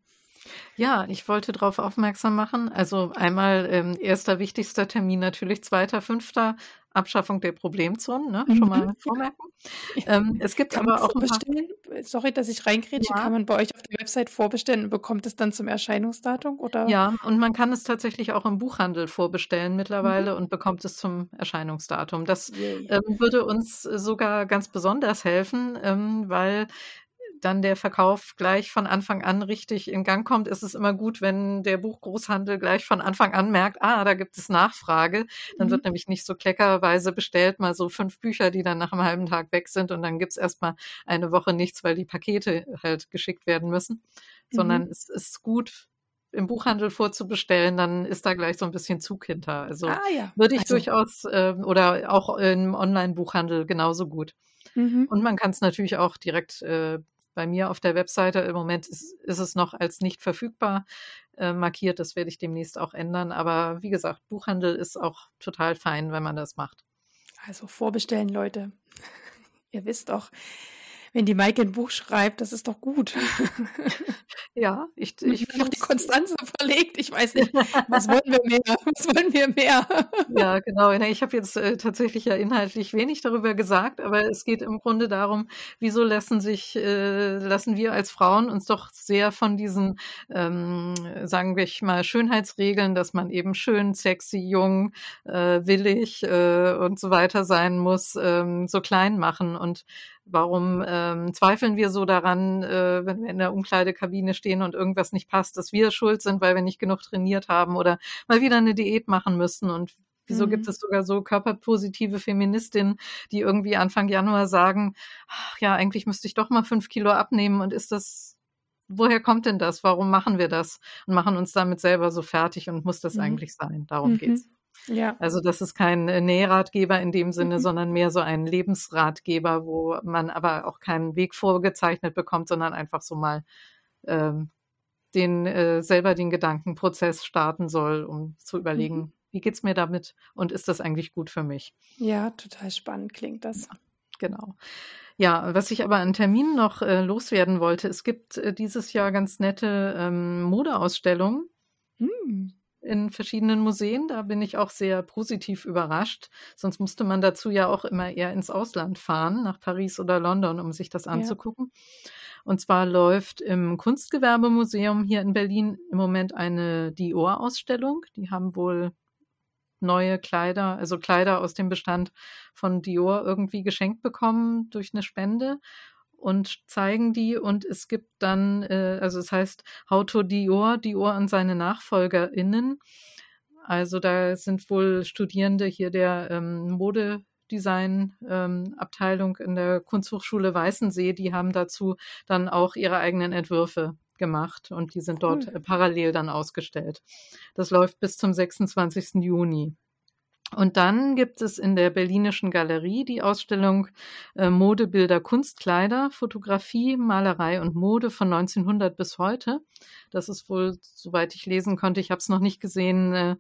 Ja, ich wollte darauf aufmerksam machen. Also einmal ähm, erster wichtigster Termin natürlich 2.5. Abschaffung der Problemzonen, ne? schon mal mhm. vormerken.
Ähm, es gibt kann aber auch vorbestellen. Sorry, dass ich reingrätsche. Ja. Kann man bei euch auf der Website vorbestellen und bekommt es dann zum Erscheinungsdatum? Oder?
Ja, und man kann es tatsächlich auch im Buchhandel vorbestellen mittlerweile mhm. und bekommt es zum Erscheinungsdatum. Das ähm, würde uns sogar ganz besonders helfen, ähm, weil dann der Verkauf gleich von Anfang an richtig in Gang kommt, ist es immer gut, wenn der Buchgroßhandel gleich von Anfang an merkt, ah, da gibt es Nachfrage. Dann mhm. wird nämlich nicht so kleckerweise bestellt, mal so fünf Bücher, die dann nach einem halben Tag weg sind und dann gibt es erstmal eine Woche nichts, weil die Pakete halt geschickt werden müssen. Mhm. Sondern es ist gut, im Buchhandel vorzubestellen, dann ist da gleich so ein bisschen Zug hinter. Also ah, ja. würde ich also. durchaus äh, oder auch im Online-Buchhandel genauso gut. Mhm. Und man kann es natürlich auch direkt äh, bei mir auf der Webseite. Im Moment ist, ist es noch als nicht verfügbar äh, markiert. Das werde ich demnächst auch ändern. Aber wie gesagt, Buchhandel ist auch total fein, wenn man das macht.
Also vorbestellen, Leute. Ihr wisst doch, wenn die Maike ein Buch schreibt, das ist doch gut.
Ja, ich, ich
noch die Konstanze verlegt. Ich weiß nicht, was wollen wir mehr? Was wollen wir mehr?
Ja, genau. Ich habe jetzt äh, tatsächlich ja inhaltlich wenig darüber gesagt, aber es geht im Grunde darum, wieso lassen sich, äh, lassen wir als Frauen uns doch sehr von diesen, ähm, sagen wir mal, Schönheitsregeln, dass man eben schön, sexy, jung, äh, willig äh, und so weiter sein muss, ähm, so klein machen. Und Warum ähm, zweifeln wir so daran, äh, wenn wir in der Umkleidekabine stehen und irgendwas nicht passt, dass wir schuld sind, weil wir nicht genug trainiert haben oder mal wieder eine Diät machen müssen? Und wieso mhm. gibt es sogar so körperpositive Feministinnen, die irgendwie Anfang Januar sagen, ach, ja, eigentlich müsste ich doch mal fünf Kilo abnehmen und ist das woher kommt denn das? Warum machen wir das? Und machen uns damit selber so fertig und muss das mhm. eigentlich sein? Darum mhm. geht's. Ja. Also das ist kein äh, Nähratgeber in dem Sinne, mhm. sondern mehr so ein Lebensratgeber, wo man aber auch keinen Weg vorgezeichnet bekommt, sondern einfach so mal ähm, den äh, selber den Gedankenprozess starten soll, um zu überlegen, mhm. wie geht's mir damit und ist das eigentlich gut für mich?
Ja, total spannend klingt das.
Ja, genau. Ja, was ich aber an Terminen noch äh, loswerden wollte, es gibt äh, dieses Jahr ganz nette ähm, Modeausstellungen. Mhm in verschiedenen Museen. Da bin ich auch sehr positiv überrascht. Sonst musste man dazu ja auch immer eher ins Ausland fahren, nach Paris oder London, um sich das anzugucken. Ja. Und zwar läuft im Kunstgewerbemuseum hier in Berlin im Moment eine Dior-Ausstellung. Die haben wohl neue Kleider, also Kleider aus dem Bestand von Dior irgendwie geschenkt bekommen durch eine Spende und zeigen die und es gibt dann, äh, also es heißt How to Dior, Dior und seine NachfolgerInnen. Also da sind wohl Studierende hier der ähm, Modedesign-Abteilung ähm, in der Kunsthochschule Weißensee, die haben dazu dann auch ihre eigenen Entwürfe gemacht und die sind dort cool. parallel dann ausgestellt. Das läuft bis zum 26. Juni. Und dann gibt es in der Berlinischen Galerie die Ausstellung äh, Modebilder, Kunstkleider, Fotografie, Malerei und Mode von 1900 bis heute. Das ist wohl, soweit ich lesen konnte, ich habe es noch nicht gesehen, eine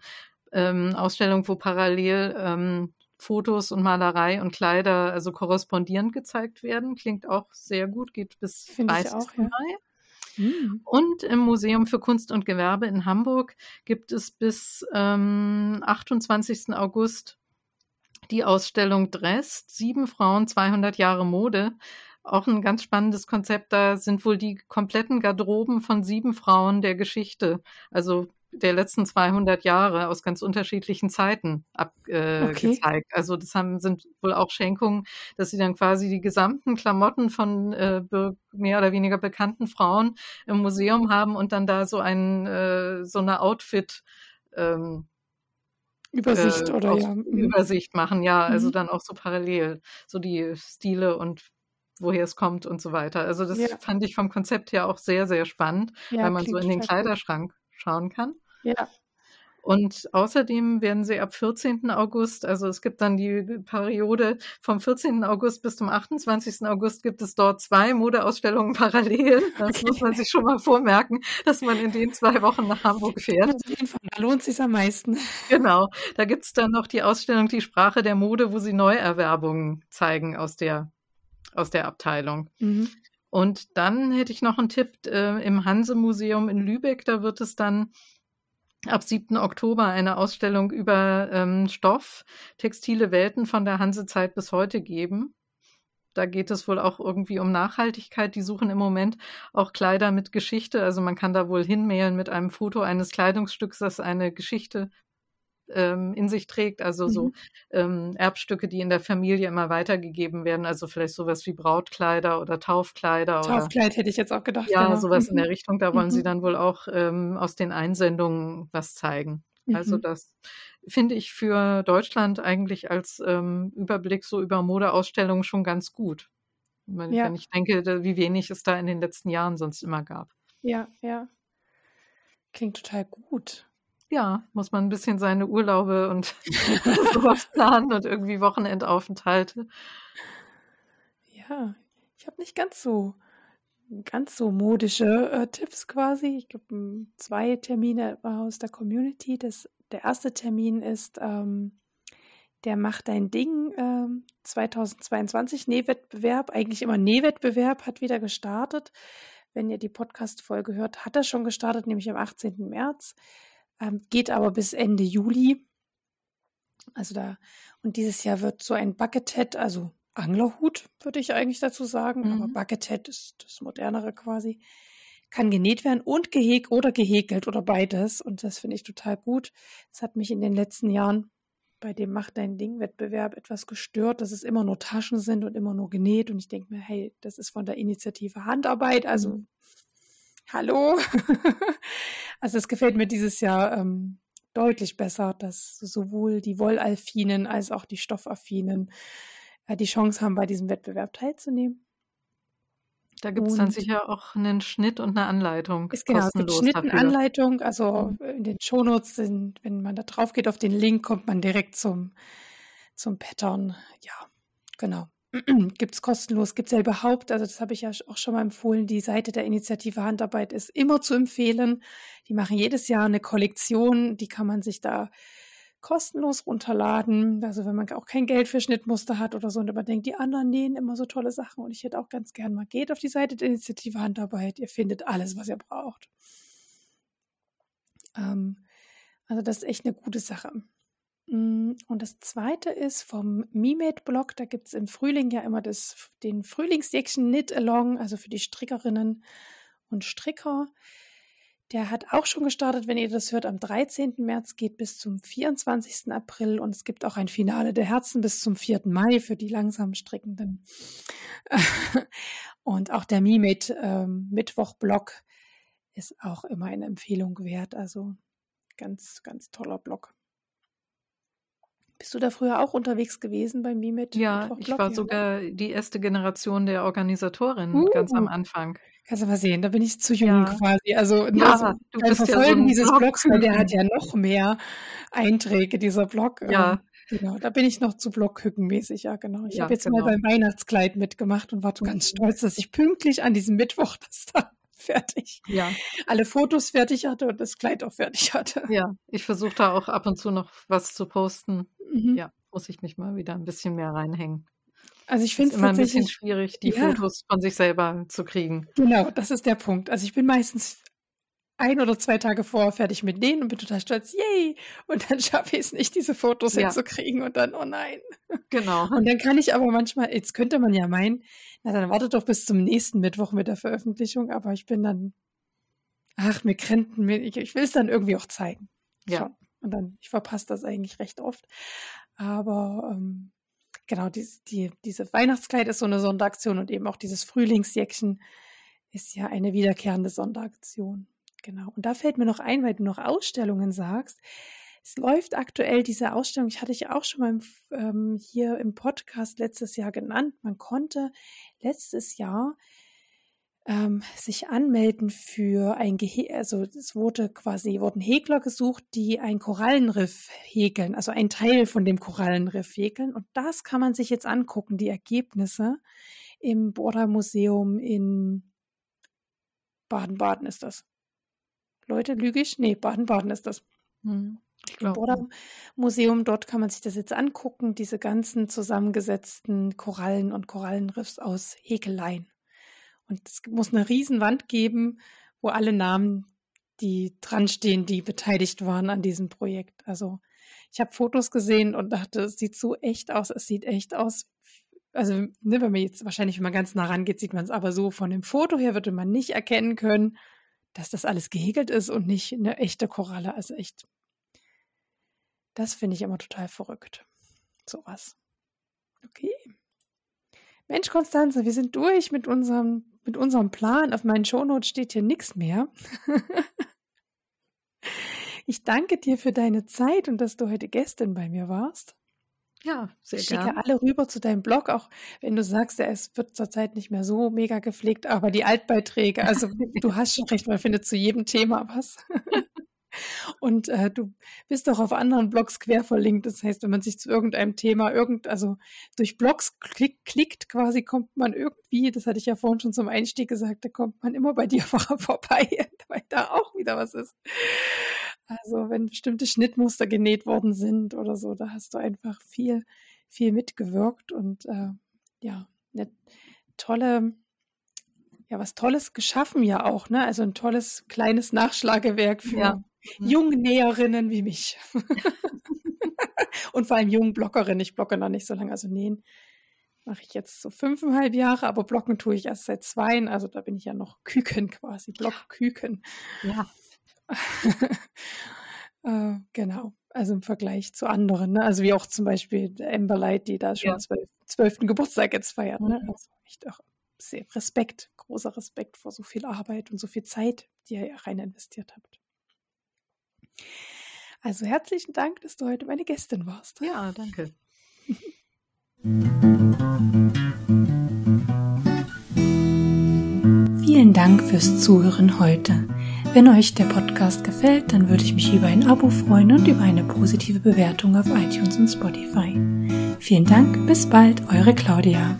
ähm, Ausstellung, wo parallel ähm, Fotos und Malerei und Kleider also korrespondierend gezeigt werden. Klingt auch sehr gut, geht bis 30. Auch, ja. Mai. Mhm. Und im Museum für Kunst und Gewerbe in Hamburg gibt es bis ähm, 28. August die Ausstellung Dress, sieben Frauen, 200 Jahre Mode. Auch ein ganz spannendes Konzept. Da sind wohl die kompletten Garderoben von sieben Frauen der Geschichte. Also der letzten 200 Jahre aus ganz unterschiedlichen Zeiten abgezeigt. Äh, okay. Also das haben, sind wohl auch Schenkungen, dass sie dann quasi die gesamten Klamotten von äh, mehr oder weniger bekannten Frauen im Museum haben und dann da so ein äh, so eine Outfit ähm,
Übersicht oder ja.
Mhm. Übersicht machen, ja, also mhm. dann auch so parallel, so die Stile und woher es kommt und so weiter. Also das
Ja.
fand ich vom Konzept her auch sehr, sehr spannend,
Ja,
weil man so in den
total gut.
Kleiderschrank schauen kann.
Ja.
Und außerdem werden sie ab 14. August, also es gibt dann die Periode vom 14. August bis zum 28. August gibt es dort zwei Modeausstellungen parallel. Das
Okay.
muss man sich schon mal vormerken, dass man in den zwei Wochen nach Hamburg fährt.
Auf jeden Fall, da lohnt sich am meisten.
Genau. Da gibt's dann noch die Ausstellung Die Sprache der Mode, wo sie Neuerwerbungen zeigen aus der, aus der Abteilung.
Mhm.
Und dann hätte ich noch einen Tipp äh, im Hanse-Museum in Lübeck. Da wird es dann ab 7. Oktober eine Ausstellung über ähm, Stoff, textile Welten von der Hansezeit bis heute geben. Da geht es wohl auch irgendwie um Nachhaltigkeit. Die suchen im Moment auch Kleider mit Geschichte. Also man kann da wohl hinmailen mit einem Foto eines Kleidungsstücks, das eine Geschichte ähm, in sich trägt. Also so
Mhm.
ähm, Erbstücke, die in der Familie immer weitergegeben werden. Also vielleicht sowas wie Brautkleider oder Taufkleider oder
Taufkleid hätte ich jetzt auch gedacht.
ja,
genau.
sowas in
Mhm.
der Richtung. Da wollen sie
Mhm.
dann wohl auch ähm, aus den Einsendungen was zeigen. Also
Mhm.
das finde ich für Deutschland eigentlich als ähm, Überblick so über Modeausstellungen schon ganz gut. Wenn,
Ja.
wenn ich denke, wie wenig es da in den letzten Jahren sonst immer gab.
Ja, ja. Klingt total gut.
Ja, muss man ein bisschen seine Urlaube und sowas planen und irgendwie Wochenendaufenthalte.
Ja, ich habe nicht ganz so ganz so modische äh, Tipps quasi. Ich habe zwei Termine aus der Community. Das, der erste Termin ist ähm, der Macht dein Ding ähm, 2022 Nähwettbewerb. Eigentlich immer Nähwettbewerb hat wieder gestartet. Wenn ihr die Podcast-Folge hört, hat er schon gestartet, nämlich am 18. März. Ähm, geht aber bis Ende Juli. Also da, und dieses Jahr wird so ein Bucket Hat, also Anglerhut, würde ich eigentlich dazu sagen, aber
Mhm.
Bucket Hat ist das modernere quasi, kann genäht werden und gehegt oder gehäkelt oder beides. Und das finde ich total gut. Das hat mich in den letzten Jahren bei dem Mach dein Ding Wettbewerb etwas gestört, dass es immer nur Taschen sind und immer nur genäht. Und ich denke mir, hey, das ist von der Initiative Handarbeit, also
Mhm.
hallo. also es gefällt mir dieses Jahr ähm, deutlich besser, dass sowohl die Wollalfinen als auch die Stoffaffinen äh, die Chance haben, bei diesem Wettbewerb teilzunehmen.
Da gibt es dann
Und
sicher auch einen Schnitt und eine Anleitung
ist genau, es gibt
kostenlos dafür.
Schnittenanleitung, also
Mhm.
in den Shownotes sind, wenn man da drauf geht auf den Link, kommt man direkt zum, zum Pattern. Ja, genau. Gibt es kostenlos, gibt es ja überhaupt, also das habe ich ja auch schon mal empfohlen, die Seite der Initiative Handarbeit ist immer zu empfehlen. Die machen jedes Jahr eine Kollektion, die kann man sich da kostenlos runterladen. Also wenn man auch kein Geld für Schnittmuster hat oder so und aber denkt, die anderen nähen immer so tolle Sachen und ich hätte auch ganz gern mal, geht auf die Seite der Initiative Handarbeit, ihr findet alles, was ihr braucht. Ähm, also das ist echt eine gute Sache. Mm, Und das zweite ist vom Mimate-Blog. Da gibt es im Frühling ja immer das, den Frühlingsjäckchen Knit Along, also für die Strickerinnen und Stricker. Der hat auch schon gestartet, wenn ihr das hört, am 13. März, geht bis zum 24. April und es gibt auch ein Finale der Herzen bis zum 4. Mai für die langsam Strickenden. Und auch der Mimate ähm, ist auch immer eine Empfehlung wert. Also ganz, ganz toller Blog. Bist du da früher auch unterwegs gewesen beim Mimit?
Ja, ich war
ne?
sogar die erste Generation der Organisatorin ganz am
Uh,
Anfang.
kannst du mal sehen, da bin ich zu jung
Ja,
quasi. Also, also
ja, du
beim
bist ja so
Verfolgen dieses Blogs, weil der hat ja noch mehr Einträge, dieser Blog. Ähm,
Ja,
genau, da bin ich noch zu Blockhückenmäßig, ja genau. Ich
ja,
habe jetzt mal
genau.
beim Weihnachtskleid mitgemacht und war ganz stolz, dass ich pünktlich an diesem Mittwoch das da fertig,
Ja,
alle Fotos fertig hatte und das Kleid auch fertig hatte.
ja. Ich versuche da auch ab und zu noch was zu posten.
Mhm.
Ja, muss ich mich mal wieder ein bisschen mehr reinhängen.
Also ich finde es
immer ein bisschen schwierig, die
ja,
Fotos von sich selber zu kriegen.
genau, das ist der Punkt. Also ich bin meistens ein oder zwei Tage vorher fertig mit denen und bin total stolz, yay! Und dann schaffe ich es nicht, diese Fotos
Ja,
hinzukriegen und dann, oh nein.
genau.
Und dann kann ich aber manchmal, jetzt könnte man ja meinen, na dann wartet doch bis zum nächsten Mittwoch mit der Veröffentlichung, aber ich bin dann, ach, mir krenten, ich, will es dann irgendwie auch zeigen.
Ja.
Und dann, ich verpasse das eigentlich recht oft. Aber ähm, genau, die, die, diese Weihnachtskleid ist so eine Sonderaktion und eben auch dieses Frühlingsjäckchen ist ja eine wiederkehrende Sonderaktion. Genau. Und da fällt mir noch ein, weil du noch Ausstellungen sagst. Es läuft aktuell diese Ausstellung, ich hatte ich auch schon mal ähm, hier im Podcast letztes Jahr genannt. Man konnte letztes Jahr ähm, sich anmelden für ein Gehege, also es wurde quasi, wurden Häkler gesucht, die ein Korallenriff häkeln, also ein Teil von dem Korallenriff häkeln. Und das kann man sich jetzt angucken, die Ergebnisse im Border Museum in Baden-Baden ist das. Leute, lüge ich? Nee, Baden-Baden ist das. Hm. Im Border Museum, dort kann man sich das jetzt angucken, diese ganzen zusammengesetzten Korallen und Korallenriffs aus Häkeleien. Und es muss eine Riesenwand geben, wo alle Namen, die dran stehen, die beteiligt waren an diesem Projekt. Also ich habe Fotos gesehen und dachte, es sieht so echt aus. Es sieht echt aus. Also, ne, wenn man jetzt wahrscheinlich, wenn man ganz nah rangeht, sieht man es aber so von dem Foto her würde man nicht erkennen können, dass das alles gehegelt ist und nicht eine echte Koralle. Also echt, das finde ich immer total verrückt. Sowas. Okay. Mensch, Konstanze, wir sind durch mit unserem mit unserem Plan. Auf meinen Shownotes steht hier nichts mehr. ich danke dir für deine Zeit und dass du heute Gästin bei mir warst.
Ja, sehr
ich
gerne.
schicke alle rüber zu deinem Blog, auch wenn du sagst, ja, es wird zurzeit nicht mehr so mega gepflegt, aber die Altbeiträge, also du hast schon recht, man findet zu jedem Thema was. Und äh, du bist auch auf anderen Blogs quer verlinkt. Das heißt, wenn man sich zu irgendeinem Thema, irgend, also durch Blogs klick, klickt, quasi kommt man irgendwie, das hatte ich ja vorhin schon zum Einstieg gesagt, da kommt man immer bei dir vorbei, weil da auch wieder was ist. Also wenn bestimmte Schnittmuster genäht worden sind oder so, da hast du einfach viel, viel mitgewirkt und äh, ja, eine tolle, ja, was Tolles geschaffen ja auch, ne? Also ein tolles kleines Nachschlagewerk für
Ja. Mhm.
jungen Näherinnen wie mich. Und vor allem jungen Blockerinnen. Ich blocke noch nicht so lange. Also nähen mache ich jetzt so fünfeinhalb Jahre, aber blocken tue ich erst seit zwei. Also da bin ich ja noch Küken quasi, Blockküken.
Ja.
äh, genau. Also im Vergleich zu anderen. Ne? Also wie auch zum Beispiel Amber Light, die da schon
Ja.
zwölf, zwölften Geburtstag jetzt feiert. Ne?
Mhm.
Also echt auch sehr Respekt, großer Respekt vor so viel Arbeit und so viel Zeit, die ihr rein investiert habt. Also herzlichen Dank, dass du heute meine Gästin warst.
Ja, danke.
Vielen Dank fürs Zuhören heute. Wenn euch der Podcast gefällt, dann würde ich mich über ein Abo freuen und über eine positive Bewertung auf iTunes und Spotify. Vielen Dank, bis bald, eure Claudia.